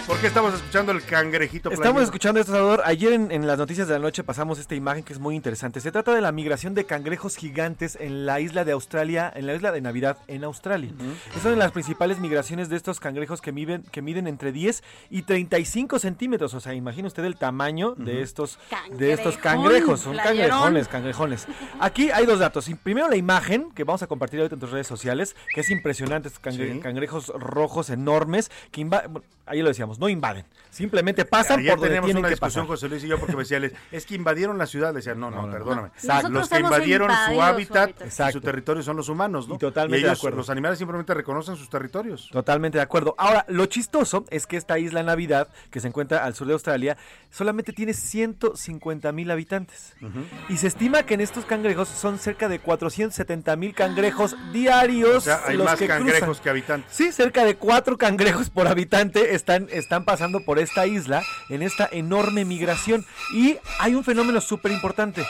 ¿Por qué estamos escuchando el cangrejito Estamos escuchando esto, Salvador. Ayer en, en las noticias de la noche pasamos esta imagen que es muy interesante. Se trata de la migración de cangrejos gigantes en la isla de Australia, en la isla de Navidad en Australia. Es una de las principales migraciones de estos cangrejos que miden, que miden entre 10 y 35 centímetros. O sea, imagine usted el tamaño de estos de estos cangrejos. Son playerón. cangrejones, cangrejones. Aquí hay dos datos. Primero la imagen que vamos a compartir ahorita en tus redes sociales, que es impresionante. Estos cangre- Sí. cangrejos rojos enormes que inva- bueno, ahí lo decíamos, no invaden. Simplemente pasan Ayer por donde teníamos tienen una que discusión, pasar. José Luis y yo, porque me decía, es que invadieron la ciudad. Le decía, no, no, perdóname. Exacto. Los que invadieron su su hábitat, Exacto. su territorio son los humanos, ¿no? Y totalmente de ellos, acuerdo. los animales simplemente reconocen sus territorios. Totalmente de acuerdo. Ahora, lo chistoso es que esta isla Navidad, que se encuentra al sur de Australia, solamente tiene 150 mil habitantes. Y se estima que en estos cangrejos son cerca de 470 mil cangrejos diarios. O sea, hay los más que cangrejos cruzan. que habitantes. Sí, cerca de cuatro cangrejos por habitante están, están pasando por esta isla en esta enorme migración. Y hay un fenómeno súper importante.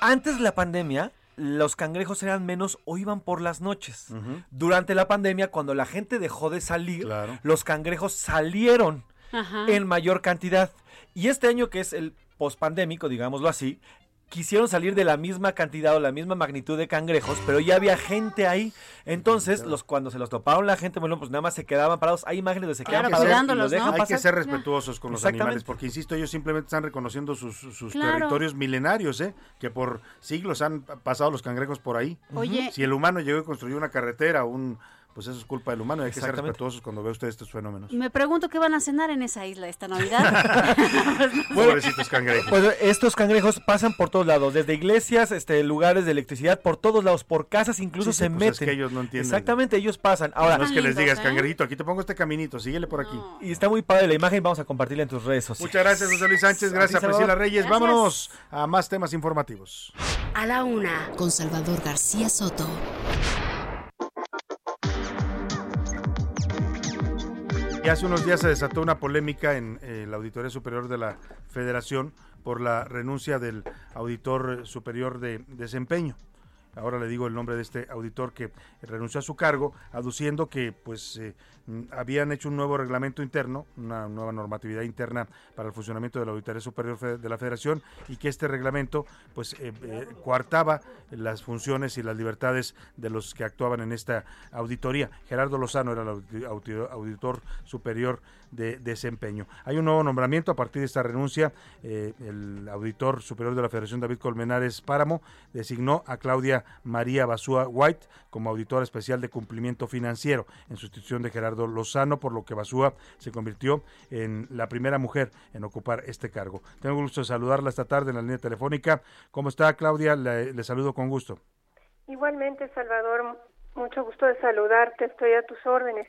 Antes de la pandemia, los cangrejos eran menos o iban por las noches. Durante la pandemia, cuando la gente dejó de salir, los cangrejos salieron Ajá. en mayor cantidad. Y este año que es el pospandémico, digámoslo así, quisieron salir de la misma cantidad o la misma magnitud de cangrejos, pero ya había gente ahí. Entonces, los cuando se los toparon la gente, bueno, pues nada más se quedaban parados. Hay imágenes donde se quedan que parados ser- y los dejan Hay que ser respetuosos con los animales, porque insisto, ellos simplemente están reconociendo sus, sus Claro. territorios milenarios, ¿eh? que por siglos han pasado los cangrejos por ahí. Oye. Si el humano llegó y construyó una carretera, un, pues eso es culpa del humano. Hay que ser respetuosos cuando ve usted estos fenómenos. Me pregunto qué van a cenar en esa isla esta Navidad. Pobrecitos cangrejos. Pues estos cangrejos pasan por todos lados, desde iglesias, este, lugares de electricidad, por todos lados, por casas, incluso Sí, sí, se pues meten. es que ellos no entienden. Exactamente, ellos pasan. Ahora, no es que les ¿eh? digas, cangrejito, aquí te pongo este caminito, síguele por aquí. y está muy padre la imagen, vamos a compartirla en tus redes sociales. Muchas gracias, José Luis Sánchez. Gracias, A Priscila. Reyes. Gracias. Vámonos a más temas informativos. A la una, con Salvador García Soto. Y hace unos días se desató una polémica en eh, la Auditoría Superior de la Federación por la renuncia del auditor eh, superior de desempeño. Ahora le digo el nombre de este auditor que renunció a su cargo, aduciendo que pues eh, habían hecho un nuevo reglamento interno, una nueva normatividad interna para el funcionamiento de la Auditoría Superior de la Federación y que este reglamento pues eh, eh, coartaba las funciones y las libertades de los que actuaban en esta auditoría. Gerardo Lozano era el audi- audi- auditor superior de desempeño. Hay un nuevo nombramiento a partir de esta renuncia. eh, el auditor superior de la Federación, David Colmenares Páramo, designó a Claudia María Basúa White como auditora especial de cumplimiento financiero en sustitución de Gerardo Lozano, por lo que Basúa se convirtió en la primera mujer en ocupar este cargo. Tengo el gusto de saludarla esta tarde en la línea telefónica. ¿Cómo está Claudia? Le, le saludo con gusto. Igualmente, Salvador, mucho gusto de saludarte, estoy a tus órdenes.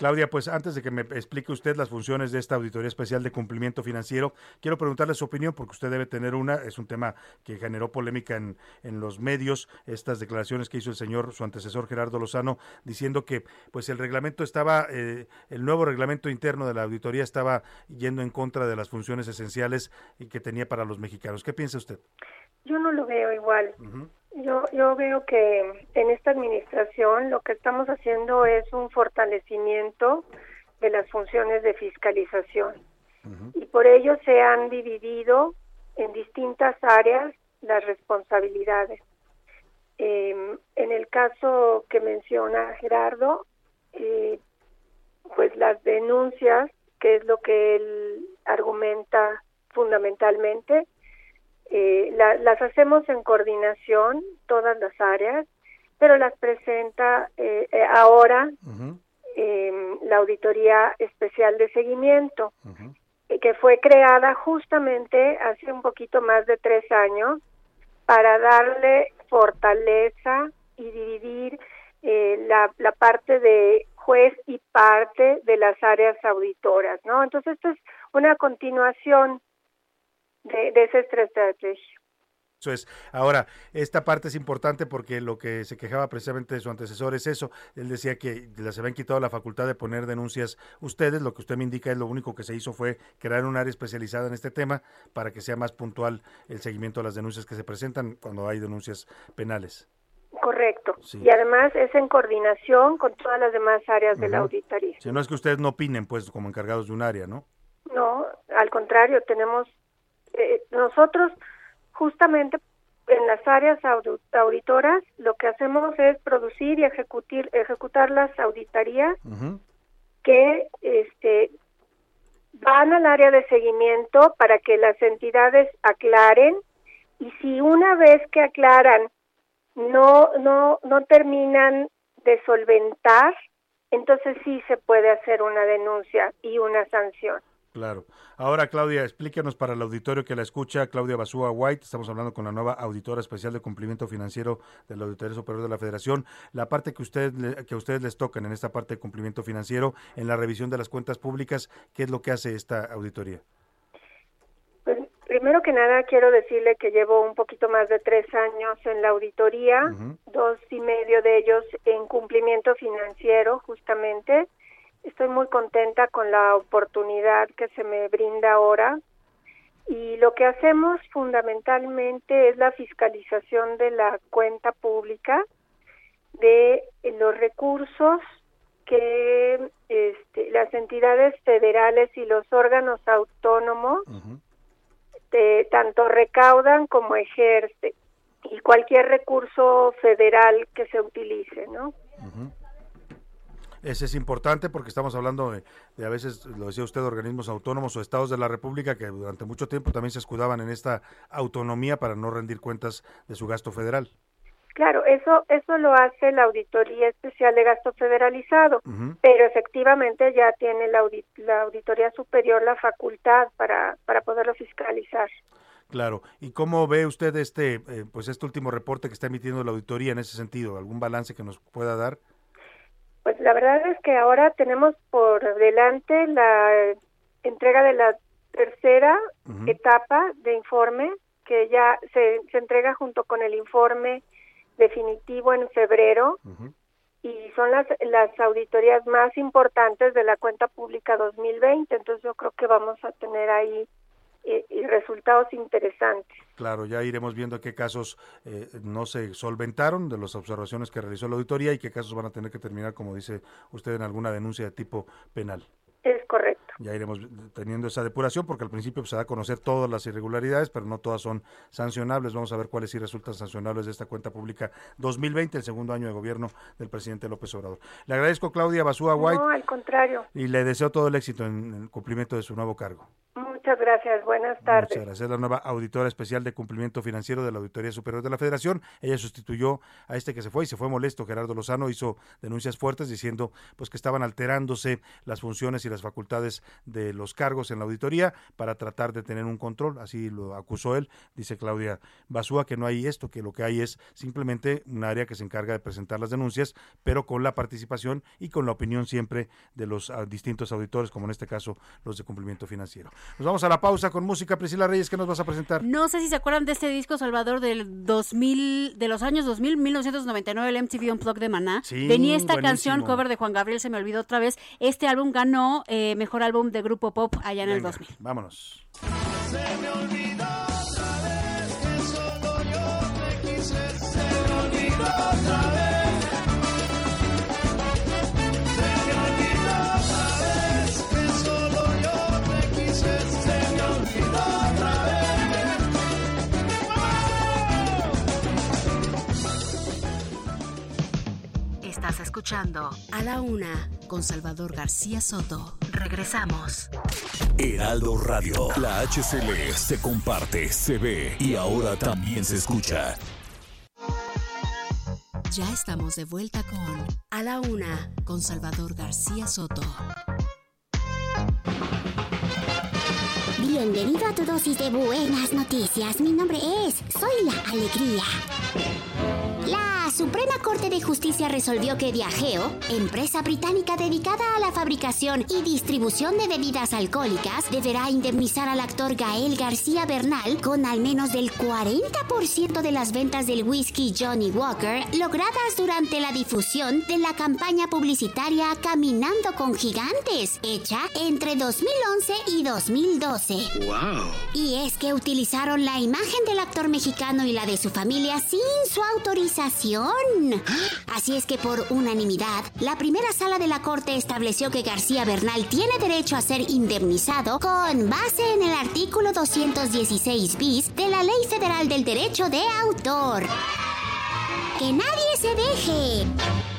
Claudia, pues antes de que me explique usted las funciones de esta Auditoría Especial de Cumplimiento Financiero, quiero preguntarle su opinión, porque usted debe tener una, es un tema que generó polémica en, en los medios, estas declaraciones que hizo el señor, su antecesor Gerardo Lozano, diciendo que pues el reglamento estaba, eh, el nuevo reglamento interno de la auditoría estaba yendo en contra de las funciones esenciales y que tenía para los mexicanos. ¿Qué piensa usted? Yo no lo veo igual. Yo, yo veo que en esta administración lo que estamos haciendo es un fortalecimiento de las funciones de fiscalización y por ello se han dividido en distintas áreas las responsabilidades. Eh, en el caso que menciona Gerardo, eh, pues las denuncias, que es lo que él argumenta fundamentalmente, eh, la- las hacemos en coordinación, todas las áreas, pero las presenta eh, eh, ahora eh, la Auditoría Especial de Seguimiento, eh, que fue creada justamente hace un poquito más de tres años para darle fortaleza y dividir eh, la, la parte de juez y parte de las áreas auditoras, ¿no? Entonces, esto es una continuación de, de esa estrategia. Eso es. Ahora, esta parte es importante porque lo que se quejaba precisamente de su antecesor es eso. Él decía que les habían quitado la facultad de poner denuncias ustedes. Lo que usted me indica es lo único que se hizo fue crear un área especializada en este tema para que sea más puntual el seguimiento de las denuncias que se presentan cuando hay denuncias penales. Correcto. Sí. Y además es en coordinación con todas las demás áreas de la auditoría. Si no es que ustedes no opinen, pues, como encargados de un área, ¿no? No, al contrario, tenemos eh, nosotros justamente en las áreas auditoras lo que hacemos es producir y ejecutar ejecutar las auditorías que este van al área de seguimiento para que las entidades aclaren y si una vez que aclaran no no no terminan de solventar entonces sí se puede hacer una denuncia y una sanción. Claro. Ahora, Claudia, explíquenos para el auditorio que la escucha, Claudia Basúa White, estamos hablando con la nueva auditora especial de cumplimiento financiero de la Auditoría Superior de la Federación, la parte que, usted, que a ustedes les tocan en esta parte de cumplimiento financiero, en la revisión de las cuentas públicas, ¿qué es lo que hace esta auditoría? Pues, primero que nada, quiero decirle que llevo un poquito más de tres años en la auditoría, dos y medio de ellos en cumplimiento financiero, justamente Estoy muy contenta con la oportunidad que se me brinda ahora. Y lo que hacemos fundamentalmente es la fiscalización de la cuenta pública de los recursos que este, las entidades federales y los órganos autónomos tanto recaudan como ejercen y cualquier recurso federal que se utilice, ¿no? Ese es importante porque estamos hablando de, a veces, lo decía usted, organismos autónomos o estados de la República que durante mucho tiempo también se escudaban en esta autonomía para no rendir cuentas de su gasto federal. Claro, eso eso lo hace la Auditoría Especial de Gasto Federalizado, pero efectivamente ya tiene la, la Auditoría Superior la facultad para, para poderlo fiscalizar. Claro. ¿Y cómo ve usted este eh, pues este último reporte que está emitiendo la auditoría en ese sentido? ¿Algún balance que nos pueda dar? Pues la verdad es que ahora tenemos por delante la entrega de la tercera etapa de informe que ya se, se, entrega junto con el informe definitivo en febrero. Y son las, las auditorías más importantes de la cuenta pública 2020. Entonces yo creo que vamos a tener ahí y, resultados interesantes. Claro, ya iremos viendo qué casos eh, no se solventaron de las observaciones que realizó la auditoría y qué casos van a tener que terminar, como dice usted, en alguna denuncia de tipo penal. Es correcto. Ya iremos teniendo esa depuración porque al principio pues, se da a conocer todas las irregularidades, pero no todas son sancionables. Vamos a ver cuáles sí resultan sancionables de esta cuenta pública 2020, el segundo año de gobierno del presidente López Obrador. Le agradezco Claudia Basúa White. No, al contrario. Y le deseo todo el éxito en el cumplimiento de su nuevo cargo. Muchas gracias, buenas tardes. Muchas gracias. Es la nueva auditora especial de cumplimiento financiero de la Auditoría Superior de la Federación. Ella sustituyó a este que se fue y se fue molesto. Gerardo Lozano hizo denuncias fuertes diciendo pues que estaban alterándose las funciones y las facultades de los cargos en la auditoría para tratar de tener un control. Así lo acusó él, dice Claudia Basúa, que no hay esto, que lo que hay es simplemente un área que se encarga de presentar las denuncias, pero con la participación y con la opinión siempre de los ah, distintos auditores, como en este caso los de cumplimiento financiero vamos a la pausa con música. Priscila Reyes, ¿qué nos vas a presentar? No sé si se acuerdan de este disco, Salvador, del 2000, de los años 2000, 1999, el MTV Unplugged de Maná. Sí, Venía esta canción, cover de Juan Gabriel, se me olvidó otra vez. Este álbum ganó eh, mejor álbum de grupo pop allá en el 2000. Vámonos. Se me olvidó Estás escuchando A la Una con Salvador García Soto. Regresamos. Heraldo Radio. La HCL se comparte, se ve y ahora también se escucha. Ya estamos de vuelta con A la Una con Salvador García Soto. Bienvenido a tu dosis de buenas noticias. Mi nombre es Soy la Alegría. La Suprema Corte de Justicia resolvió que Diageo, empresa británica dedicada a la fabricación y distribución de bebidas alcohólicas, deberá indemnizar al actor Gael García Bernal con al menos del 40% de las ventas del whisky Johnny Walker logradas durante la difusión de la campaña publicitaria Caminando con Gigantes, hecha entre 2011 y 2012. ¡Wow! Y es que utilizaron la imagen del actor mexicano y la de su familia sin su autorización Así es que por unanimidad, la primera sala de la Corte estableció que García Bernal tiene derecho a ser indemnizado con base en el artículo 216 bis de la Ley Federal del Derecho de Autor. ¡Que nadie se deje!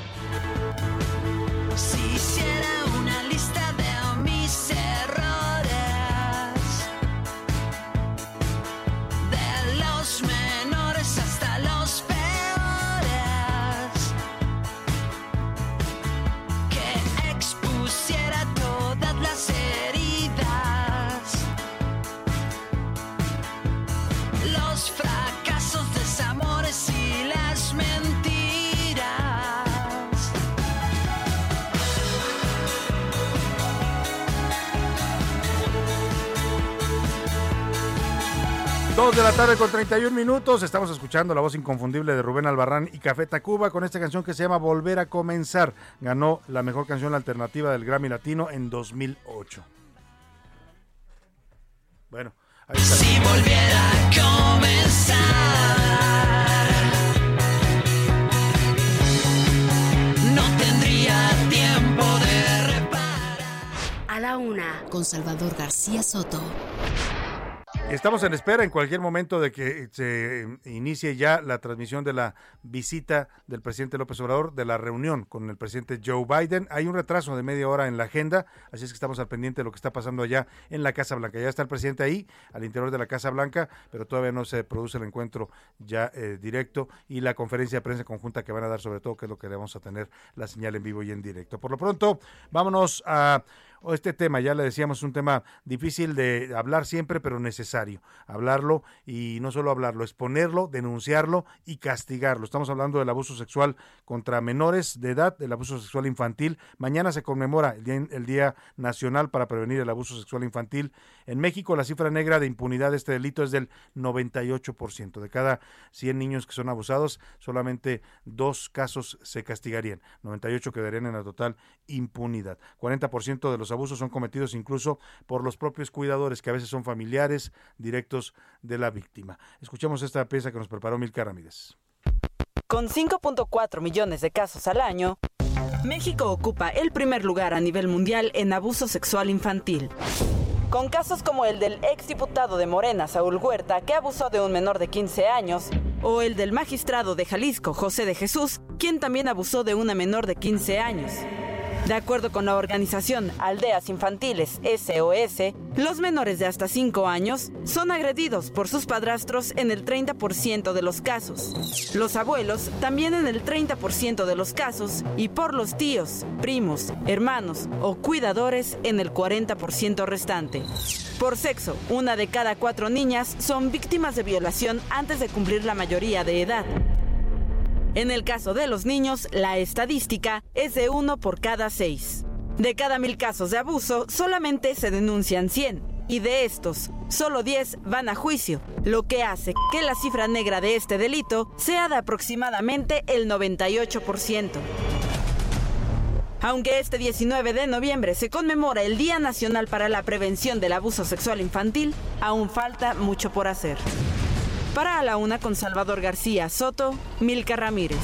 Dos de la tarde con 31 minutos. Estamos escuchando la voz inconfundible de Rubén Albarrán y Café Tacuba con esta canción que se llama Volver a Comenzar. Ganó la mejor canción alternativa del Grammy Latino en 2008. Bueno, ahí está. Si volviera a comenzar. No tendría tiempo de reparar. A la una, con Salvador García Soto. Estamos en espera en cualquier momento de que se inicie ya la transmisión de la visita del presidente López Obrador, de la reunión con el presidente Joe Biden. Hay un retraso de media hora en la agenda, así es que estamos al pendiente de lo que está pasando allá en la Casa Blanca. Ya está el presidente ahí, al interior de la Casa Blanca, pero todavía no se produce el encuentro ya eh, directo y la conferencia de prensa conjunta que van a dar sobre todo, que es lo que vamos a tener la señal en vivo y en directo. Por lo pronto, vámonos a este tema, ya le decíamos, es un tema difícil de hablar siempre, pero necesario. Hablarlo y no solo hablarlo, exponerlo, denunciarlo y castigarlo. Estamos hablando del abuso sexual contra menores de edad, del abuso sexual infantil. Mañana se conmemora el Día, el día Nacional para Prevenir el Abuso Sexual Infantil. En México, la cifra negra de impunidad de este delito es del 98%. De cada 100 niños que son abusados, solamente dos casos se castigarían. 98 quedarían en la total impunidad. 40% de los abusos son cometidos incluso por los propios cuidadores, que a veces son familiares directos de la víctima. Escuchemos esta pieza que nos preparó Milka Ramírez. Con 5.4 millones de casos al año, México ocupa el primer lugar a nivel mundial en abuso sexual infantil. Con casos como el del exdiputado de Morena, Saúl Huerta, que abusó de un menor de 15 años, o el del magistrado de Jalisco, José de Jesús, quien también abusó de una menor de 15 años. De acuerdo con la organización Aldeas Infantiles SOS, los menores de hasta 5 años son agredidos por sus padrastros en el 30% de los casos, los abuelos también en el 30% de los casos y por los tíos, primos, hermanos o cuidadores en el 40% restante. Por sexo, una de cada cuatro niñas son víctimas de violación antes de cumplir la mayoría de edad. En el caso de los niños, la estadística es de uno por cada seis. De cada mil casos de abuso, solamente se denuncian 100. Y de estos, solo 10 van a juicio, lo que hace que la cifra negra de este delito sea de aproximadamente el 98%. Aunque este 19 de noviembre se conmemora el Día Nacional para la Prevención del Abuso Sexual Infantil, aún falta mucho por hacer. Para a la una con Salvador García Soto, Milka Ramírez.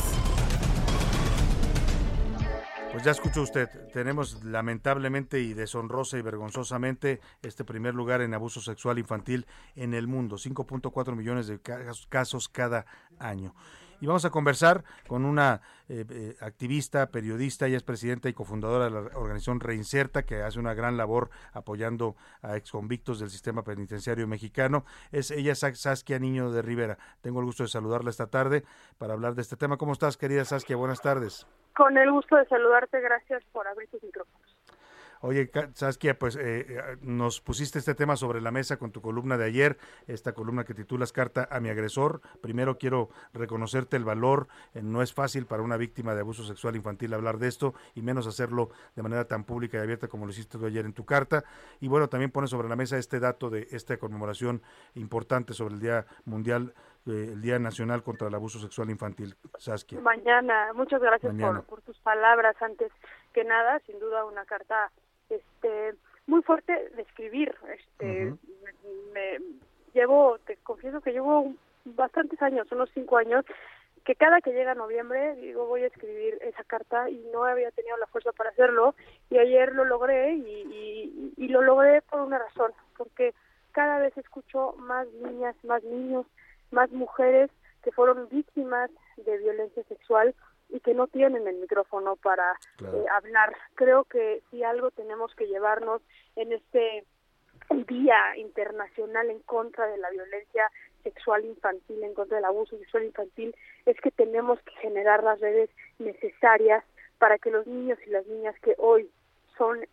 Pues ya escuchó usted, tenemos lamentablemente y deshonrosa y vergonzosamente este primer lugar en abuso sexual infantil en el mundo, 5.4 millones de casos cada año. Y vamos a conversar con una eh, eh, activista, periodista, ella es presidenta y cofundadora de la organización Reinserta, que hace una gran labor apoyando a exconvictos del sistema penitenciario mexicano. Es ella Saskia Niño de Rivera. Tengo el gusto de saludarla esta tarde para hablar de este tema. ¿Cómo estás, querida Saskia? Buenas tardes. Con el gusto de saludarte, gracias por abrir tus micrófonos. Oye, Saskia, pues eh, eh, nos pusiste este tema sobre la mesa con tu columna de ayer, esta columna que titulas Carta a mi agresor. Primero quiero reconocerte el valor. Eh, no es fácil para una víctima de abuso sexual infantil hablar de esto y menos hacerlo de manera tan pública y abierta como lo hiciste tú ayer en tu carta. Y bueno, también pones sobre la mesa este dato de esta conmemoración importante sobre el Día Mundial el Día Nacional contra el Abuso Sexual Infantil. Saskia. Mañana, muchas gracias por, por, tus palabras. Antes que nada, sin duda una carta este muy fuerte de escribir este me, llevo te confieso que llevo bastantes años unos cinco años que cada que llega noviembre digo voy a escribir esa carta y no había tenido la fuerza para hacerlo y ayer lo logré y, y, lo logré por una razón porque cada vez escucho más niñas más niños más mujeres que fueron víctimas de violencia sexual y que no tienen el micrófono para eh, hablar. Creo que si algo tenemos que llevarnos en este Día Internacional en contra de la violencia sexual infantil, en contra del abuso sexual infantil, es que tenemos que generar las redes necesarias para que los niños y las niñas que hoy son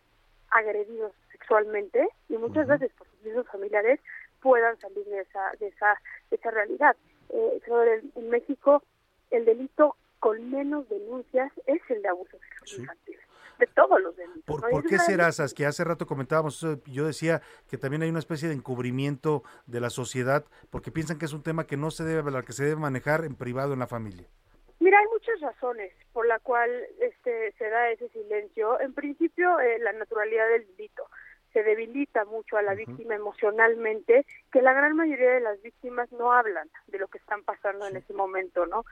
agredidos sexualmente y muchas veces por sus mismos familiares puedan salir de esa de esa de esa realidad. Eh, en México el delito con menos denuncias es el de abuso sexual infantil. de todos los delitos. ¿Por, qué será, que hace rato comentábamos, yo decía que también hay una especie de encubrimiento de la sociedad porque piensan que es un tema que no se debe hablar, que se debe manejar en privado en la familia? Mira, hay muchas razones por la cual este, se da ese silencio. En principio, eh, la naturalidad del delito se debilita mucho a la víctima emocionalmente, que la gran mayoría de las víctimas no hablan de lo que están pasando en ese momento, ¿no?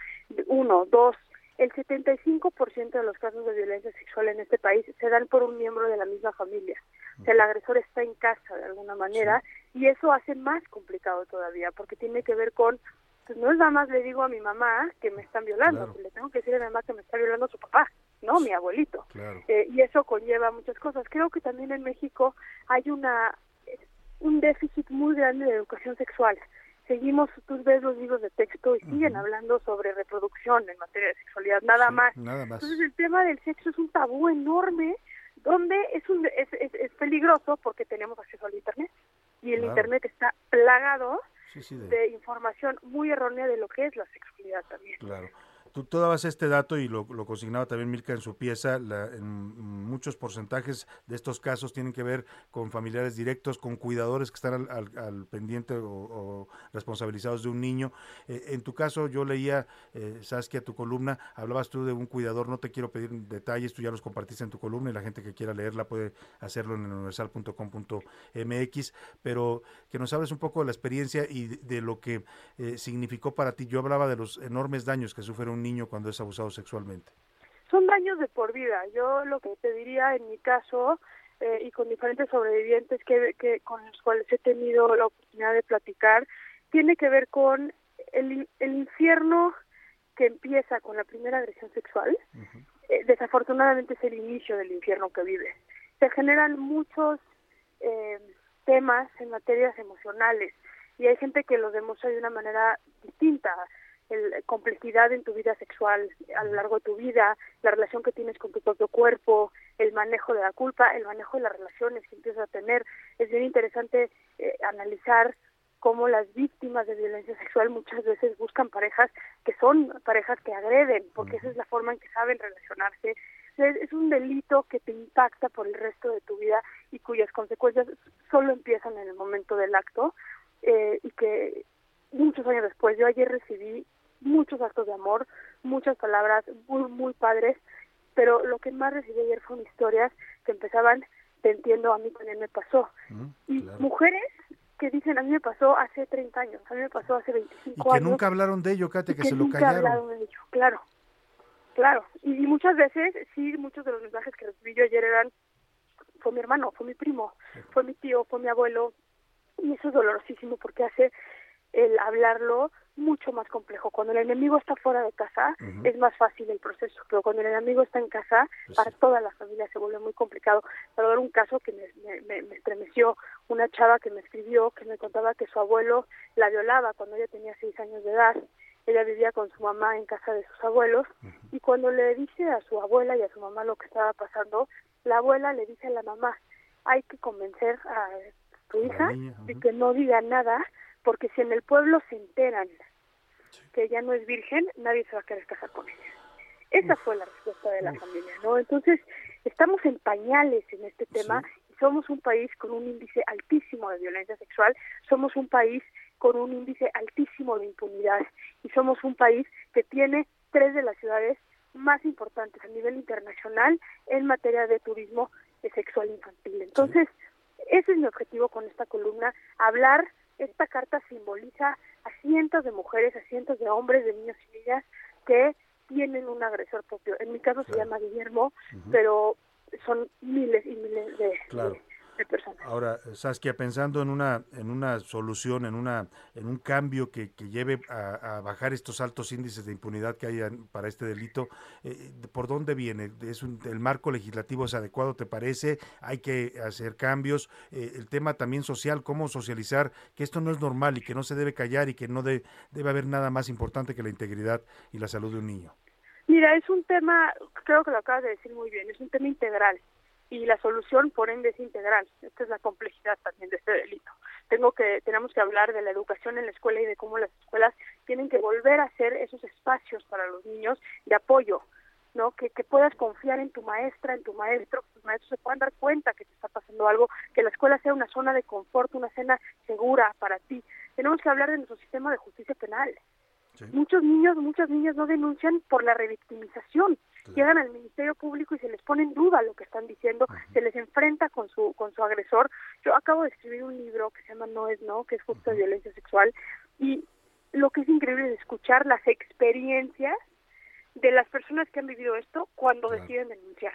Uno, dos, el 75% de los casos de violencia sexual en este país se dan por un miembro de la misma familia. O sea, el agresor está en casa de alguna manera y eso hace más complicado todavía porque tiene que ver con, pues no es nada más le digo a mi mamá que me están violando, le tengo que decir a mi mamá que me está violando su papá, no mi abuelito. Eh, y eso conlleva muchas cosas. Creo que también en México hay una un déficit muy grande de educación sexual seguimos, tú ves los libros de texto y siguen hablando sobre reproducción en materia de sexualidad, nada, más. Entonces el tema del sexo es un tabú enorme donde es, un, es, es, peligroso porque tenemos acceso al Internet y el Internet está plagado de... de... información muy errónea de lo que es la sexualidad también. Claro. Tú, tú, dabas este dato y lo, lo, consignaba también Milka en su pieza, en muchos porcentajes de estos casos tienen que ver con familiares directos, con cuidadores que están al, pendiente o, responsabilizados de un niño. Eh, en tu caso yo leía, eh, Saskia, tu columna, hablabas tú de un cuidador, no te quiero pedir detalles, tú ya los compartiste en tu columna y la gente que quiera leerla puede hacerlo en universal.com.mx, pero que nos hables un poco de la experiencia y de, lo que eh, significó para ti. Yo hablaba de los enormes daños que sufre un niño cuando es abusado sexualmente? Son daños de por vida. Yo lo que te diría en mi caso eh, y con diferentes sobrevivientes que, que con los cuales he tenido la oportunidad de platicar, tiene que ver con el, el infierno que empieza con la primera agresión sexual. Eh, desafortunadamente es el inicio del infierno que vive. Se generan muchos eh, temas en materias emocionales y hay gente que lo demuestra de una manera distinta el, complejidad en tu vida sexual a lo largo de tu vida, la relación que tienes con tu propio cuerpo, el manejo de la culpa, el manejo de las relaciones que empiezas a tener. Es bien interesante eh, analizar cómo las víctimas de violencia sexual muchas veces buscan parejas que son parejas que agreden, porque esa es la forma en que saben relacionarse. Es, un delito que te impacta por el resto de tu vida y cuyas consecuencias solo empiezan en el momento del acto eh, y que muchos años después, yo ayer recibí muchos actos de amor, muchas palabras muy, muy padres, pero lo que más recibí ayer fueron historias que empezaban, te entiendo, a mí también me pasó. Mm, y mujeres que dicen, a mí me pasó hace 30 años, a mí me pasó hace 25 años. Y que nunca hablaron de ello, Kate, que, se lo callaron. Nunca hablaron de ello, claro. Claro, y, muchas veces, sí, muchos de los mensajes que recibí yo ayer eran, fue mi hermano, fue mi primo, fue mi tío, fue mi abuelo, y eso es dolorosísimo porque hace el hablarlo mucho más complejo. Cuando el enemigo está fuera de casa es más fácil el proceso, pero cuando el enemigo está en casa, pues para toda la familia se vuelve muy complicado. Para dar un caso que me, me, me, estremeció, una chava que me escribió, que me contaba que su abuelo la violaba cuando ella tenía seis años de edad. Ella vivía con su mamá en casa de sus abuelos y cuando le dice a su abuela y a su mamá lo que estaba pasando, la abuela le dice a la mamá, hay que convencer a tu hija de que no diga nada porque si en el pueblo se enteran que ella no es virgen, nadie se va a querer casar con ella. Esa fue la respuesta de la familia, ¿no? Entonces, estamos en pañales en este tema y somos un país con un índice altísimo de violencia sexual, somos un país con un índice altísimo de impunidad y somos un país que tiene tres de las ciudades más importantes a nivel internacional en materia de turismo sexual infantil. Entonces, ese es mi objetivo con esta columna, hablar esta carta simboliza a cientos de mujeres, a cientos de hombres, de niños y niñas que tienen un agresor propio. En mi caso se llama Guillermo, pero son miles y miles de, Ahora, Saskia, pensando en una, en una solución, en, una, en un cambio que, que lleve a, bajar estos altos índices de impunidad que hay para este delito, eh, ¿por dónde viene? ¿Es ¿El marco legislativo es adecuado, te parece? ¿Hay que hacer cambios? Eh, el tema también social, ¿cómo socializar que esto no es normal y que no se debe callar y que no debe haber nada más importante que la integridad y la salud de un niño? Mira, es un tema, creo que lo acabas de decir muy bien, es un tema integral y la solución por ende es integral. Esta es la complejidad también de este delito. Tengo que tenemos que hablar de la educación en la escuela y de cómo las escuelas tienen que volver a ser esos espacios para los niños de apoyo. ¿no? Que, que puedas confiar en tu maestra, en tu maestro, que tus maestros se puedan dar cuenta que te está pasando algo, que la escuela sea una zona de confort, una escena segura para ti. Tenemos que hablar de nuestro sistema de justicia penal. Muchos niños, muchas niñas no denuncian por la revictimización. Llegan al Ministerio Público y se les pone en duda lo que están diciendo, se les enfrenta con su con su agresor. Yo acabo de escribir un libro que se llama No es no, que es justo violencia sexual y lo que es increíble es escuchar las experiencias de las personas que han vivido esto cuando deciden denunciar.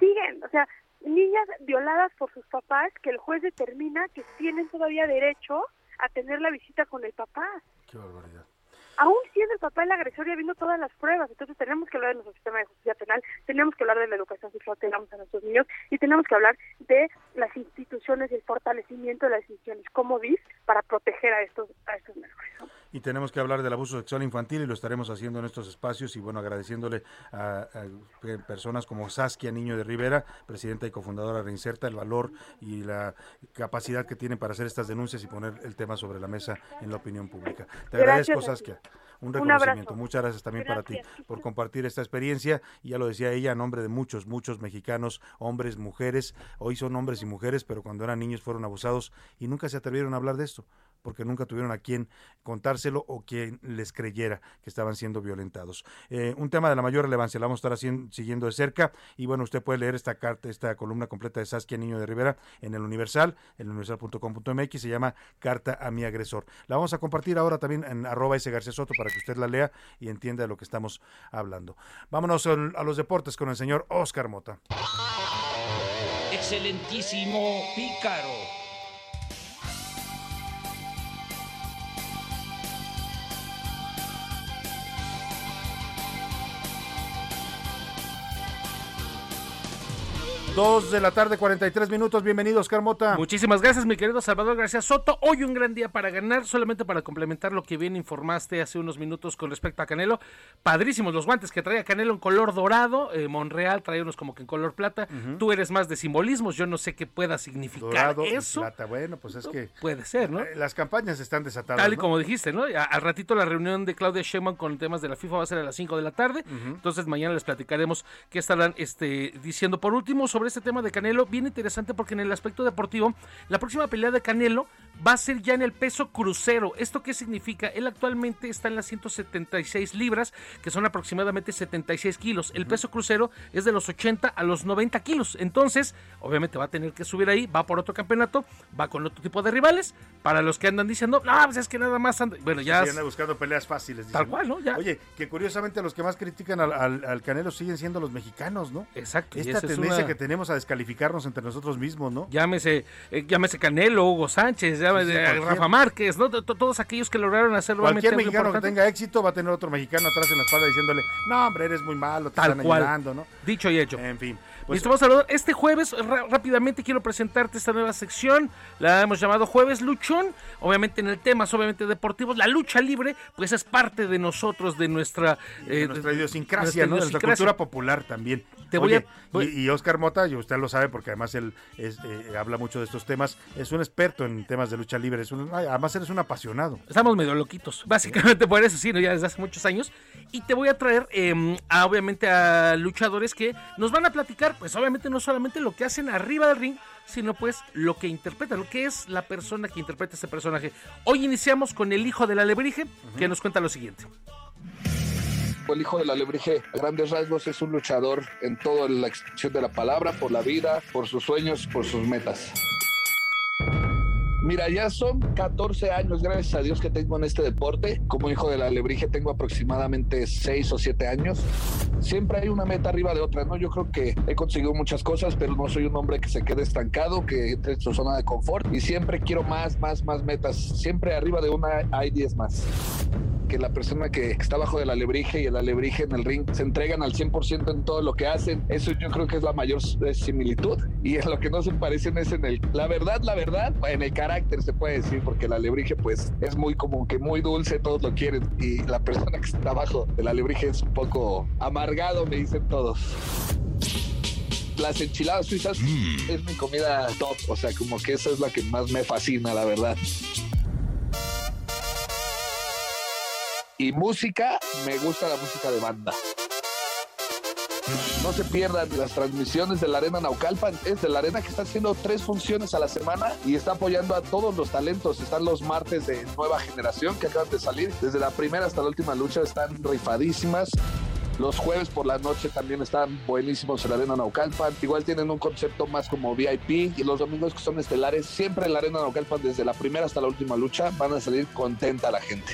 Siguen, o sea, niñas violadas por sus papás que el juez determina que tienen todavía derecho a tener la visita con el papá. Qué barbaridad aún siendo el papá el agresor y habiendo todas las pruebas. Entonces tenemos que hablar de nuestro sistema de justicia penal, tenemos que hablar de la educación sexual que damos a nuestros niños y tenemos que hablar de las instituciones y el fortalecimiento de las instituciones como DIS para proteger a estos, a estos menores y tenemos que hablar del abuso sexual infantil y lo estaremos haciendo en estos espacios y bueno, agradeciéndole a, personas como Saskia Niño de Rivera, presidenta y cofundadora de Reinserta, el valor y la capacidad que tienen para hacer estas denuncias y poner el tema sobre la mesa en la opinión pública. Te agradezco, Saskia. Un reconocimiento. Muchas gracias también para ti por compartir esta experiencia. Y ya lo decía ella, a nombre de muchos, muchos mexicanos, hombres, mujeres. Hoy son hombres y mujeres, pero cuando eran niños fueron abusados y nunca se atrevieron a hablar de esto porque nunca tuvieron a quien contárselo o quien les creyera que estaban siendo violentados. Eh, un tema de la mayor relevancia, la vamos a estar siguiendo de cerca y bueno, usted puede leer esta carta, esta columna completa de Saskia Niño de Rivera en el Universal, en universal.com.mx, se llama Carta a mi agresor. La vamos a compartir ahora también en arroba ese García Soto para que usted la lea y entienda de lo que estamos hablando. Vámonos a los deportes con el señor Oscar Mota. Excelentísimo Pícaro Dos de la tarde, 43 minutos. Bienvenidos, Carmota. Muchísimas gracias, mi querido Salvador García Soto. Hoy un gran día para ganar, solamente para complementar lo que bien informaste hace unos minutos con respecto a Canelo. Padrísimos los guantes que traía Canelo en color dorado. Eh, Monreal traía unos como que en color plata. Tú eres más de simbolismos. Yo no sé qué pueda significar eso. plata, bueno, pues es que. Puede ser, ¿no? Eh, las campañas están desatadas. Tal y como dijiste, ¿no? al ratito la reunión de Claudia Sheinbaum con temas de la FIFA va a ser a las 5 de la tarde. Entonces mañana les platicaremos qué estarán este, diciendo. Por último, sobre este tema de Canelo, bien interesante porque en el aspecto deportivo, la próxima pelea de Canelo va a ser ya en el peso crucero. ¿Esto qué significa? Él actualmente está en las 176 libras, que son aproximadamente 76 kilos. El peso crucero es de los 80 a los 90 kilos. Entonces, obviamente va a tener que subir ahí, va por otro campeonato, va con otro tipo de rivales. Para los que andan diciendo, no, pues es que nada más anda... Bueno, ya... Sí, buscando peleas fáciles. Tal cual, ¿no? Ya. Oye, que curiosamente los que más critican al, Canelo siguen siendo los mexicanos, ¿no? Exacto. Esta tendencia que tenemos a descalificarnos entre nosotros mismos, ¿no? Llámese, eh, llámese Canelo, Hugo Sánchez, llámese Rafa Márquez, ¿no? todos aquellos que lograron hacerlo. Cualquier mexicano que tenga éxito va a tener otro mexicano atrás en la espalda diciéndole, no, hombre, eres muy malo, te Tal están cual. ¿no? Dicho y hecho. En fin. Pues, Este jueves, rápidamente quiero presentarte esta nueva sección. La hemos llamado Jueves Luchón. Obviamente en el tema, obviamente deportivos. La lucha libre, pues es parte de nosotros, de nuestra, eh, nuestra idiosincrasia, nuestra cultura popular también. Te voy a, Y, Oscar Mota, y usted lo sabe porque además él eh, habla mucho de estos temas, es un experto en temas de lucha libre. Es un, además eres un apasionado. Estamos medio loquitos, básicamente por eso, sí, ¿no? ya desde hace muchos años. Y te voy a traer, em, obviamente, a luchadores que nos van a platicar pues obviamente no solamente lo que hacen arriba del ring, sino pues lo que interpreta, lo que es la persona que interpreta este personaje. Hoy iniciamos con el hijo del alebrije, que nos cuenta lo siguiente. El hijo del alebrije, a grandes rasgos, es un luchador en toda la extensión de la palabra, por la vida, por sus sueños, por sus metas. Mira, ya son 14 años, gracias a Dios, que tengo en este deporte. Como hijo de la alebrije tengo aproximadamente 6 o 7 años. Siempre hay una meta arriba de otra, ¿no? Yo creo que he conseguido muchas cosas, pero no soy un hombre que se quede estancado, que entre en su zona de confort. Y siempre quiero más, más, más metas. Siempre arriba de una hay 10 más que la persona que está bajo del alebrije y el alebrije en el ring se entregan al 100% en todo lo que hacen. Eso yo creo que es la mayor eh, similitud. Y en lo que no se parecen es en el, la verdad, la verdad, en el carácter se puede decir, porque el alebrije pues es muy como que muy dulce, todos lo quieren. Y la persona que está abajo del alebrije es un poco amargado, me dicen todos las enchiladas suizas mm. es mi comida top, o sea, como que esa es la que más me fascina, la verdad. Y música, me gusta la música de banda. No se pierdan las transmisiones de la Arena Naucalpan. Es de la Arena que está haciendo tres funciones a la semana y está apoyando a todos los talentos. Están los martes de nueva generación que acaban de salir. Desde la primera hasta la última lucha están rifadísimas. Los jueves por la noche también están buenísimos en la Arena Naucalpan. Igual tienen un concepto más como VIP. Y los domingos que son estelares, siempre en la Arena Naucalpan, desde la primera hasta la última lucha, van a salir contenta la gente.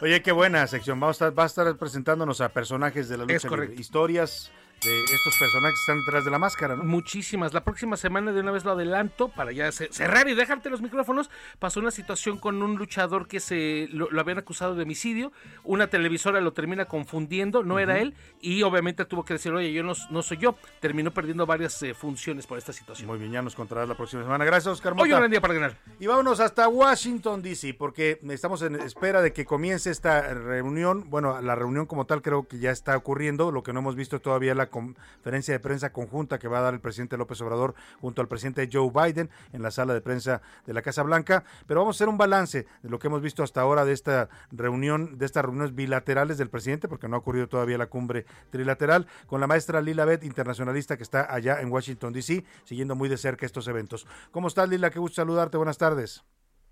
Oye, qué buena sección. Vamos a estar, va a estar presentándonos a personajes de la lucha libre, historias de estos personajes que están detrás de la máscara, ¿no? Muchísimas. La próxima semana de una vez lo adelanto para ya cerrar y dejarte los micrófonos. Pasó una situación con un luchador que se lo, habían acusado de homicidio. Una televisora lo termina confundiendo, no era él, y obviamente tuvo que decir, oye, yo no, no soy yo. Terminó perdiendo varias eh, funciones por esta situación. Muy bien, ya nos contarás la próxima semana. Gracias, Oscar Mota. Hoy un gran día para ganar. Y vámonos hasta Washington, D.C., porque estamos en espera de que comience esta reunión. Bueno, la reunión como tal creo que ya está ocurriendo. Lo que no hemos visto todavía la conferencia de prensa conjunta que va a dar el presidente López Obrador junto al presidente Joe Biden en la sala de prensa de la Casa Blanca. Pero vamos a hacer un balance de lo que hemos visto hasta ahora de esta reunión, de estas reuniones bilaterales del presidente, porque no ha ocurrido todavía la cumbre trilateral, con la maestra Lila Beth, internacionalista que está allá en Washington, D.C., siguiendo muy de cerca estos eventos. ¿Cómo estás, Lila? Qué gusto saludarte. Buenas tardes.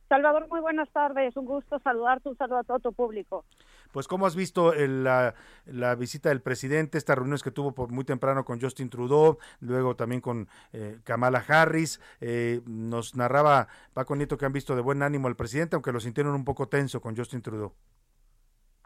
Salvador, muy buenas tardes. Un gusto saludarte, un saludo a todo tu público. Pues, ¿cómo has visto la, visita del presidente, estas reuniones que tuvo por muy temprano con Justin Trudeau, luego también con eh, Kamala Harris? Eh, nos narraba Paco Nieto que han visto de buen ánimo al presidente, aunque lo sintieron un poco tenso con Justin Trudeau.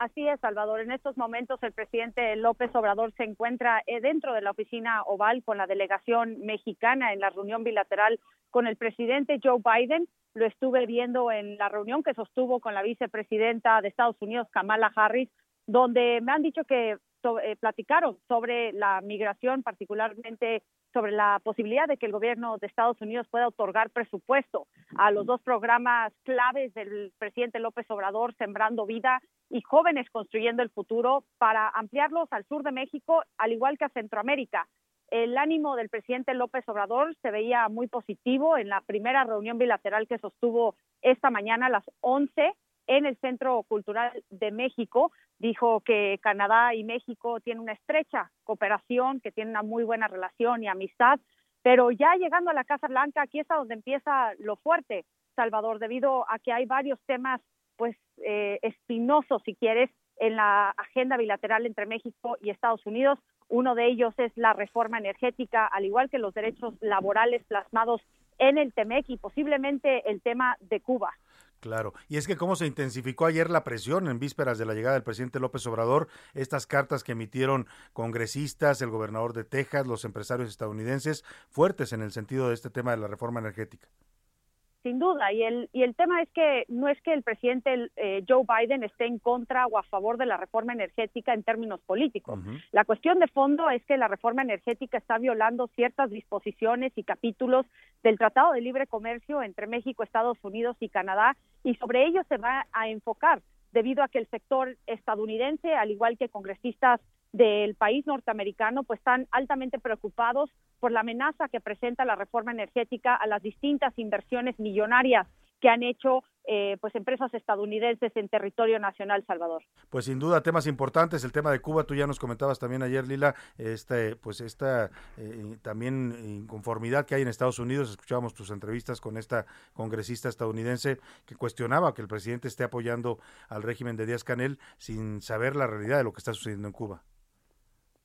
Así es, Salvador. En estos momentos el presidente López Obrador se encuentra eh, dentro de la oficina oval con la delegación mexicana en la reunión bilateral con el presidente Joe Biden. Lo estuve viendo en la reunión que sostuvo con la vicepresidenta de Estados Unidos, Kamala Harris, donde me han dicho que eh, platicaron sobre la migración, particularmente sobre la posibilidad de que el gobierno de Estados Unidos pueda otorgar presupuesto a los dos programas claves del presidente López Obrador, Sembrando Vida y Jóvenes Construyendo el Futuro, para ampliarlos al sur de México, al igual que a Centroamérica. El ánimo del presidente López Obrador se veía muy positivo en la primera reunión bilateral que sostuvo esta mañana a las 11 en el Centro Cultural de México. Dijo que Canadá y México tienen una estrecha cooperación, que tienen una muy buena relación y amistad, pero ya llegando a la Casa Blanca, aquí es donde empieza lo fuerte, Salvador, debido a que hay varios temas pues eh, espinosos, si quieres, en la agenda bilateral entre México y Estados Unidos. Uno de ellos es la reforma energética, al igual que los derechos laborales plasmados en el TEMEC y posiblemente el tema de Cuba. Claro, y es que cómo se intensificó ayer la presión en vísperas de la llegada del presidente López Obrador, estas cartas que emitieron congresistas, el gobernador de Texas, los empresarios estadounidenses, fuertes en el sentido de este tema de la reforma energética. Sin duda, y el, y el tema es que no es que el presidente eh, Joe Biden esté en contra o a favor de la reforma energética en términos políticos. La cuestión de fondo es que la reforma energética está violando ciertas disposiciones y capítulos del Tratado de Libre Comercio entre México, Estados Unidos y Canadá, y sobre ello se va a enfocar debido a que el sector estadounidense, al igual que congresistas del país norteamericano, pues están altamente preocupados por la amenaza que presenta la reforma energética a las distintas inversiones millonarias que han hecho eh, pues empresas estadounidenses en territorio nacional Salvador. Pues sin duda temas importantes, el tema de Cuba, tú ya nos comentabas también ayer Lila, este pues esta eh, también inconformidad que hay en Estados Unidos, escuchábamos tus entrevistas con esta congresista estadounidense que cuestionaba que el presidente esté apoyando al régimen de Díaz Canel sin saber la realidad de lo que está sucediendo en Cuba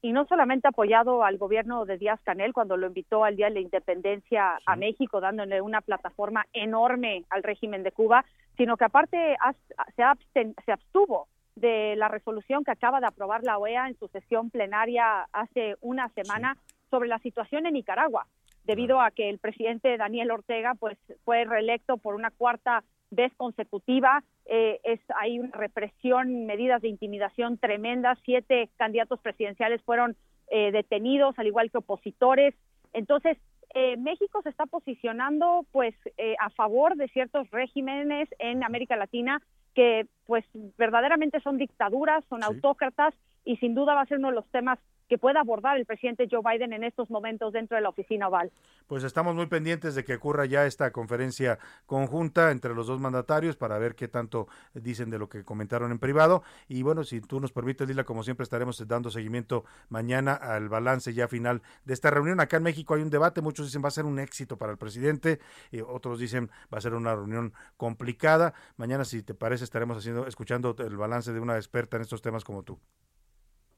y no solamente apoyado al gobierno de Díaz Canel cuando lo invitó al Día de la Independencia a México, dándole una plataforma enorme al régimen de Cuba, sino que aparte se, se abstuvo de la resolución que acaba de aprobar la OEA en su sesión plenaria hace una semana sobre la situación en Nicaragua, debido a que el presidente Daniel Ortega pues fue reelecto por una cuarta vez consecutiva. Eh, es hay una represión, medidas de intimidación tremendas. Siete candidatos presidenciales fueron eh, detenidos, al igual que opositores. Entonces, eh, México se está posicionando, pues, a favor de ciertos regímenes en América Latina que pues verdaderamente son dictaduras, son autócratas y sin duda va a ser uno de los temas que pueda abordar el presidente Joe Biden en estos momentos dentro de la oficina oval. Pues estamos muy pendientes de que ocurra ya esta conferencia conjunta entre los dos mandatarios para ver qué tanto dicen de lo que comentaron en privado. Y bueno, si tú nos permites, Lila, como siempre estaremos dando seguimiento mañana al balance ya final de esta reunión. Acá en México hay un debate, muchos dicen va a ser un éxito para el presidente, y otros dicen va a ser una reunión complicada. Mañana, si te parece, estaremos haciendo, escuchando el balance de una experta en estos temas como tú.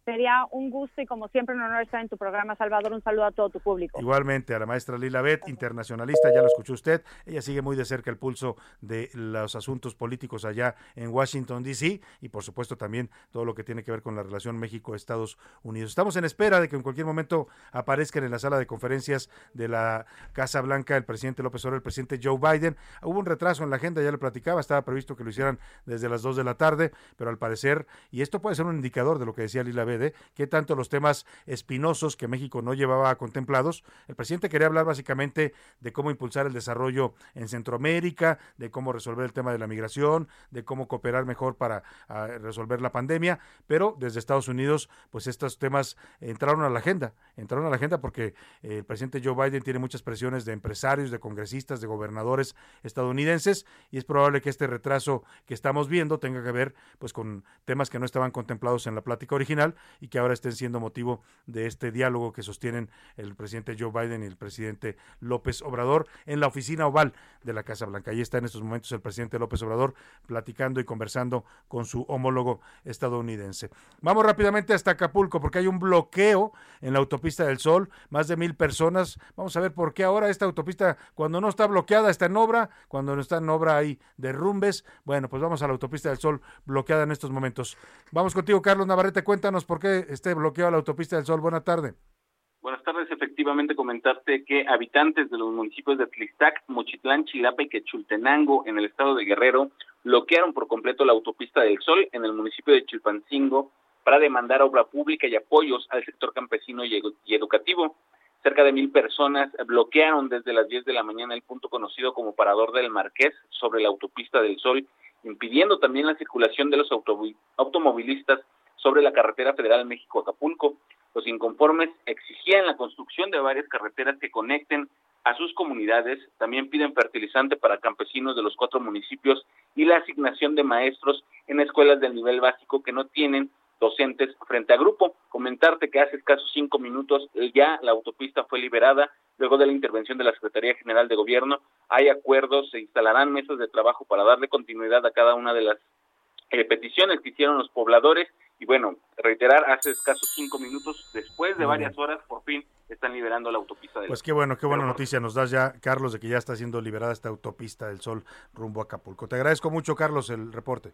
Sería un gusto y como siempre un honor estar en tu programa, Salvador. Un saludo a todo tu público. Igualmente a la maestra Lila Bet, internacionalista, ya lo escuchó usted. Ella sigue muy de cerca el pulso de los asuntos políticos allá en Washington, D.C. y por supuesto también todo lo que tiene que ver con la relación México-Estados Unidos. Estamos en espera de que en cualquier momento aparezcan en la sala de conferencias de la Casa Blanca el presidente López Obrador, el presidente Joe Biden. Hubo un retraso en la agenda, ya le platicaba, estaba previsto que lo hicieran desde las 2 de la tarde, pero al parecer, y esto puede ser un indicador de lo que decía Lila Bet, qué tanto los temas espinosos que México no llevaba contemplados. El presidente quería hablar básicamente de cómo impulsar el desarrollo en Centroamérica, de cómo resolver el tema de la migración, de cómo cooperar mejor para ah, resolver la pandemia, pero desde Estados Unidos, pues estos temas entraron a la agenda, entraron a la agenda porque eh, el presidente Joe Biden tiene muchas presiones de empresarios, de congresistas, de gobernadores estadounidenses y es probable que este retraso que estamos viendo tenga que ver pues con temas que no estaban contemplados en la plática original y que ahora estén siendo motivo de este diálogo que sostienen el presidente Joe Biden y el presidente López Obrador en la oficina oval de la Casa Blanca. Ahí está en estos momentos el presidente López Obrador platicando y conversando con su homólogo estadounidense. Vamos rápidamente hasta Acapulco porque hay un bloqueo en la autopista del Sol, más de mil personas. Vamos a ver por qué ahora esta autopista, cuando no está bloqueada, está en obra, cuando no está en obra hay derrumbes. Bueno, pues vamos a la autopista del Sol bloqueada en estos momentos. Vamos contigo, Carlos Navarrete, cuéntanos por qué esté bloqueado la autopista del Sol. Buena tarde. Buenas tardes. Efectivamente, comentarte que habitantes de los municipios de Tlistac, Mochitlán, Chilapa y Quechultenango, en el estado de Guerrero, bloquearon por completo la autopista del Sol en el municipio de Chilpancingo para demandar obra pública y apoyos al sector campesino y, educativo. Cerca de mil personas bloquearon desde las 10 de la mañana el punto conocido como Parador del Marqués sobre la autopista del Sol, impidiendo también la circulación de los automovilistas sobre la carretera federal México-Acapulco. Los inconformes exigían la construcción de varias carreteras que conecten a sus comunidades, también piden fertilizante para campesinos de los cuatro municipios y la asignación de maestros en escuelas del nivel básico que no tienen docentes frente a grupo. Comentarte que hace escasos cinco minutos ya la autopista fue liberada luego de la intervención de la Secretaría General de Gobierno. Hay acuerdos, se instalarán mesas de trabajo para darle continuidad a cada una de las eh, peticiones que hicieron los pobladores y bueno, reiterar, hace escasos cinco minutos, después de varias horas, por fin están liberando la autopista del Pues qué bueno, qué buena noticia nos das ya, Carlos, de que ya está siendo liberada esta autopista del Sol rumbo a Acapulco. Te agradezco mucho, Carlos, el reporte.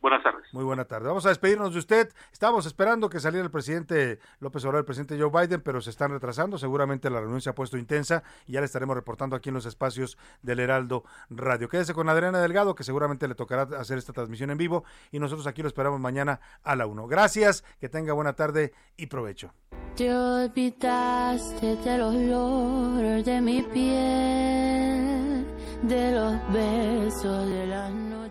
Buenas tardes. Muy buena tarde. Vamos a despedirnos de usted. Estábamos esperando que saliera el presidente López Obrador, el presidente Joe Biden, pero se están retrasando. Seguramente la reunión se ha puesto intensa y ya le estaremos reportando aquí en los espacios del Heraldo Radio. Quédese con Adriana Delgado, que seguramente le tocará hacer esta transmisión en vivo y nosotros aquí lo esperamos mañana a la 1. Gracias, que tenga buena tarde y provecho. Te olvidaste de los de mi piel, de los besos de las noches de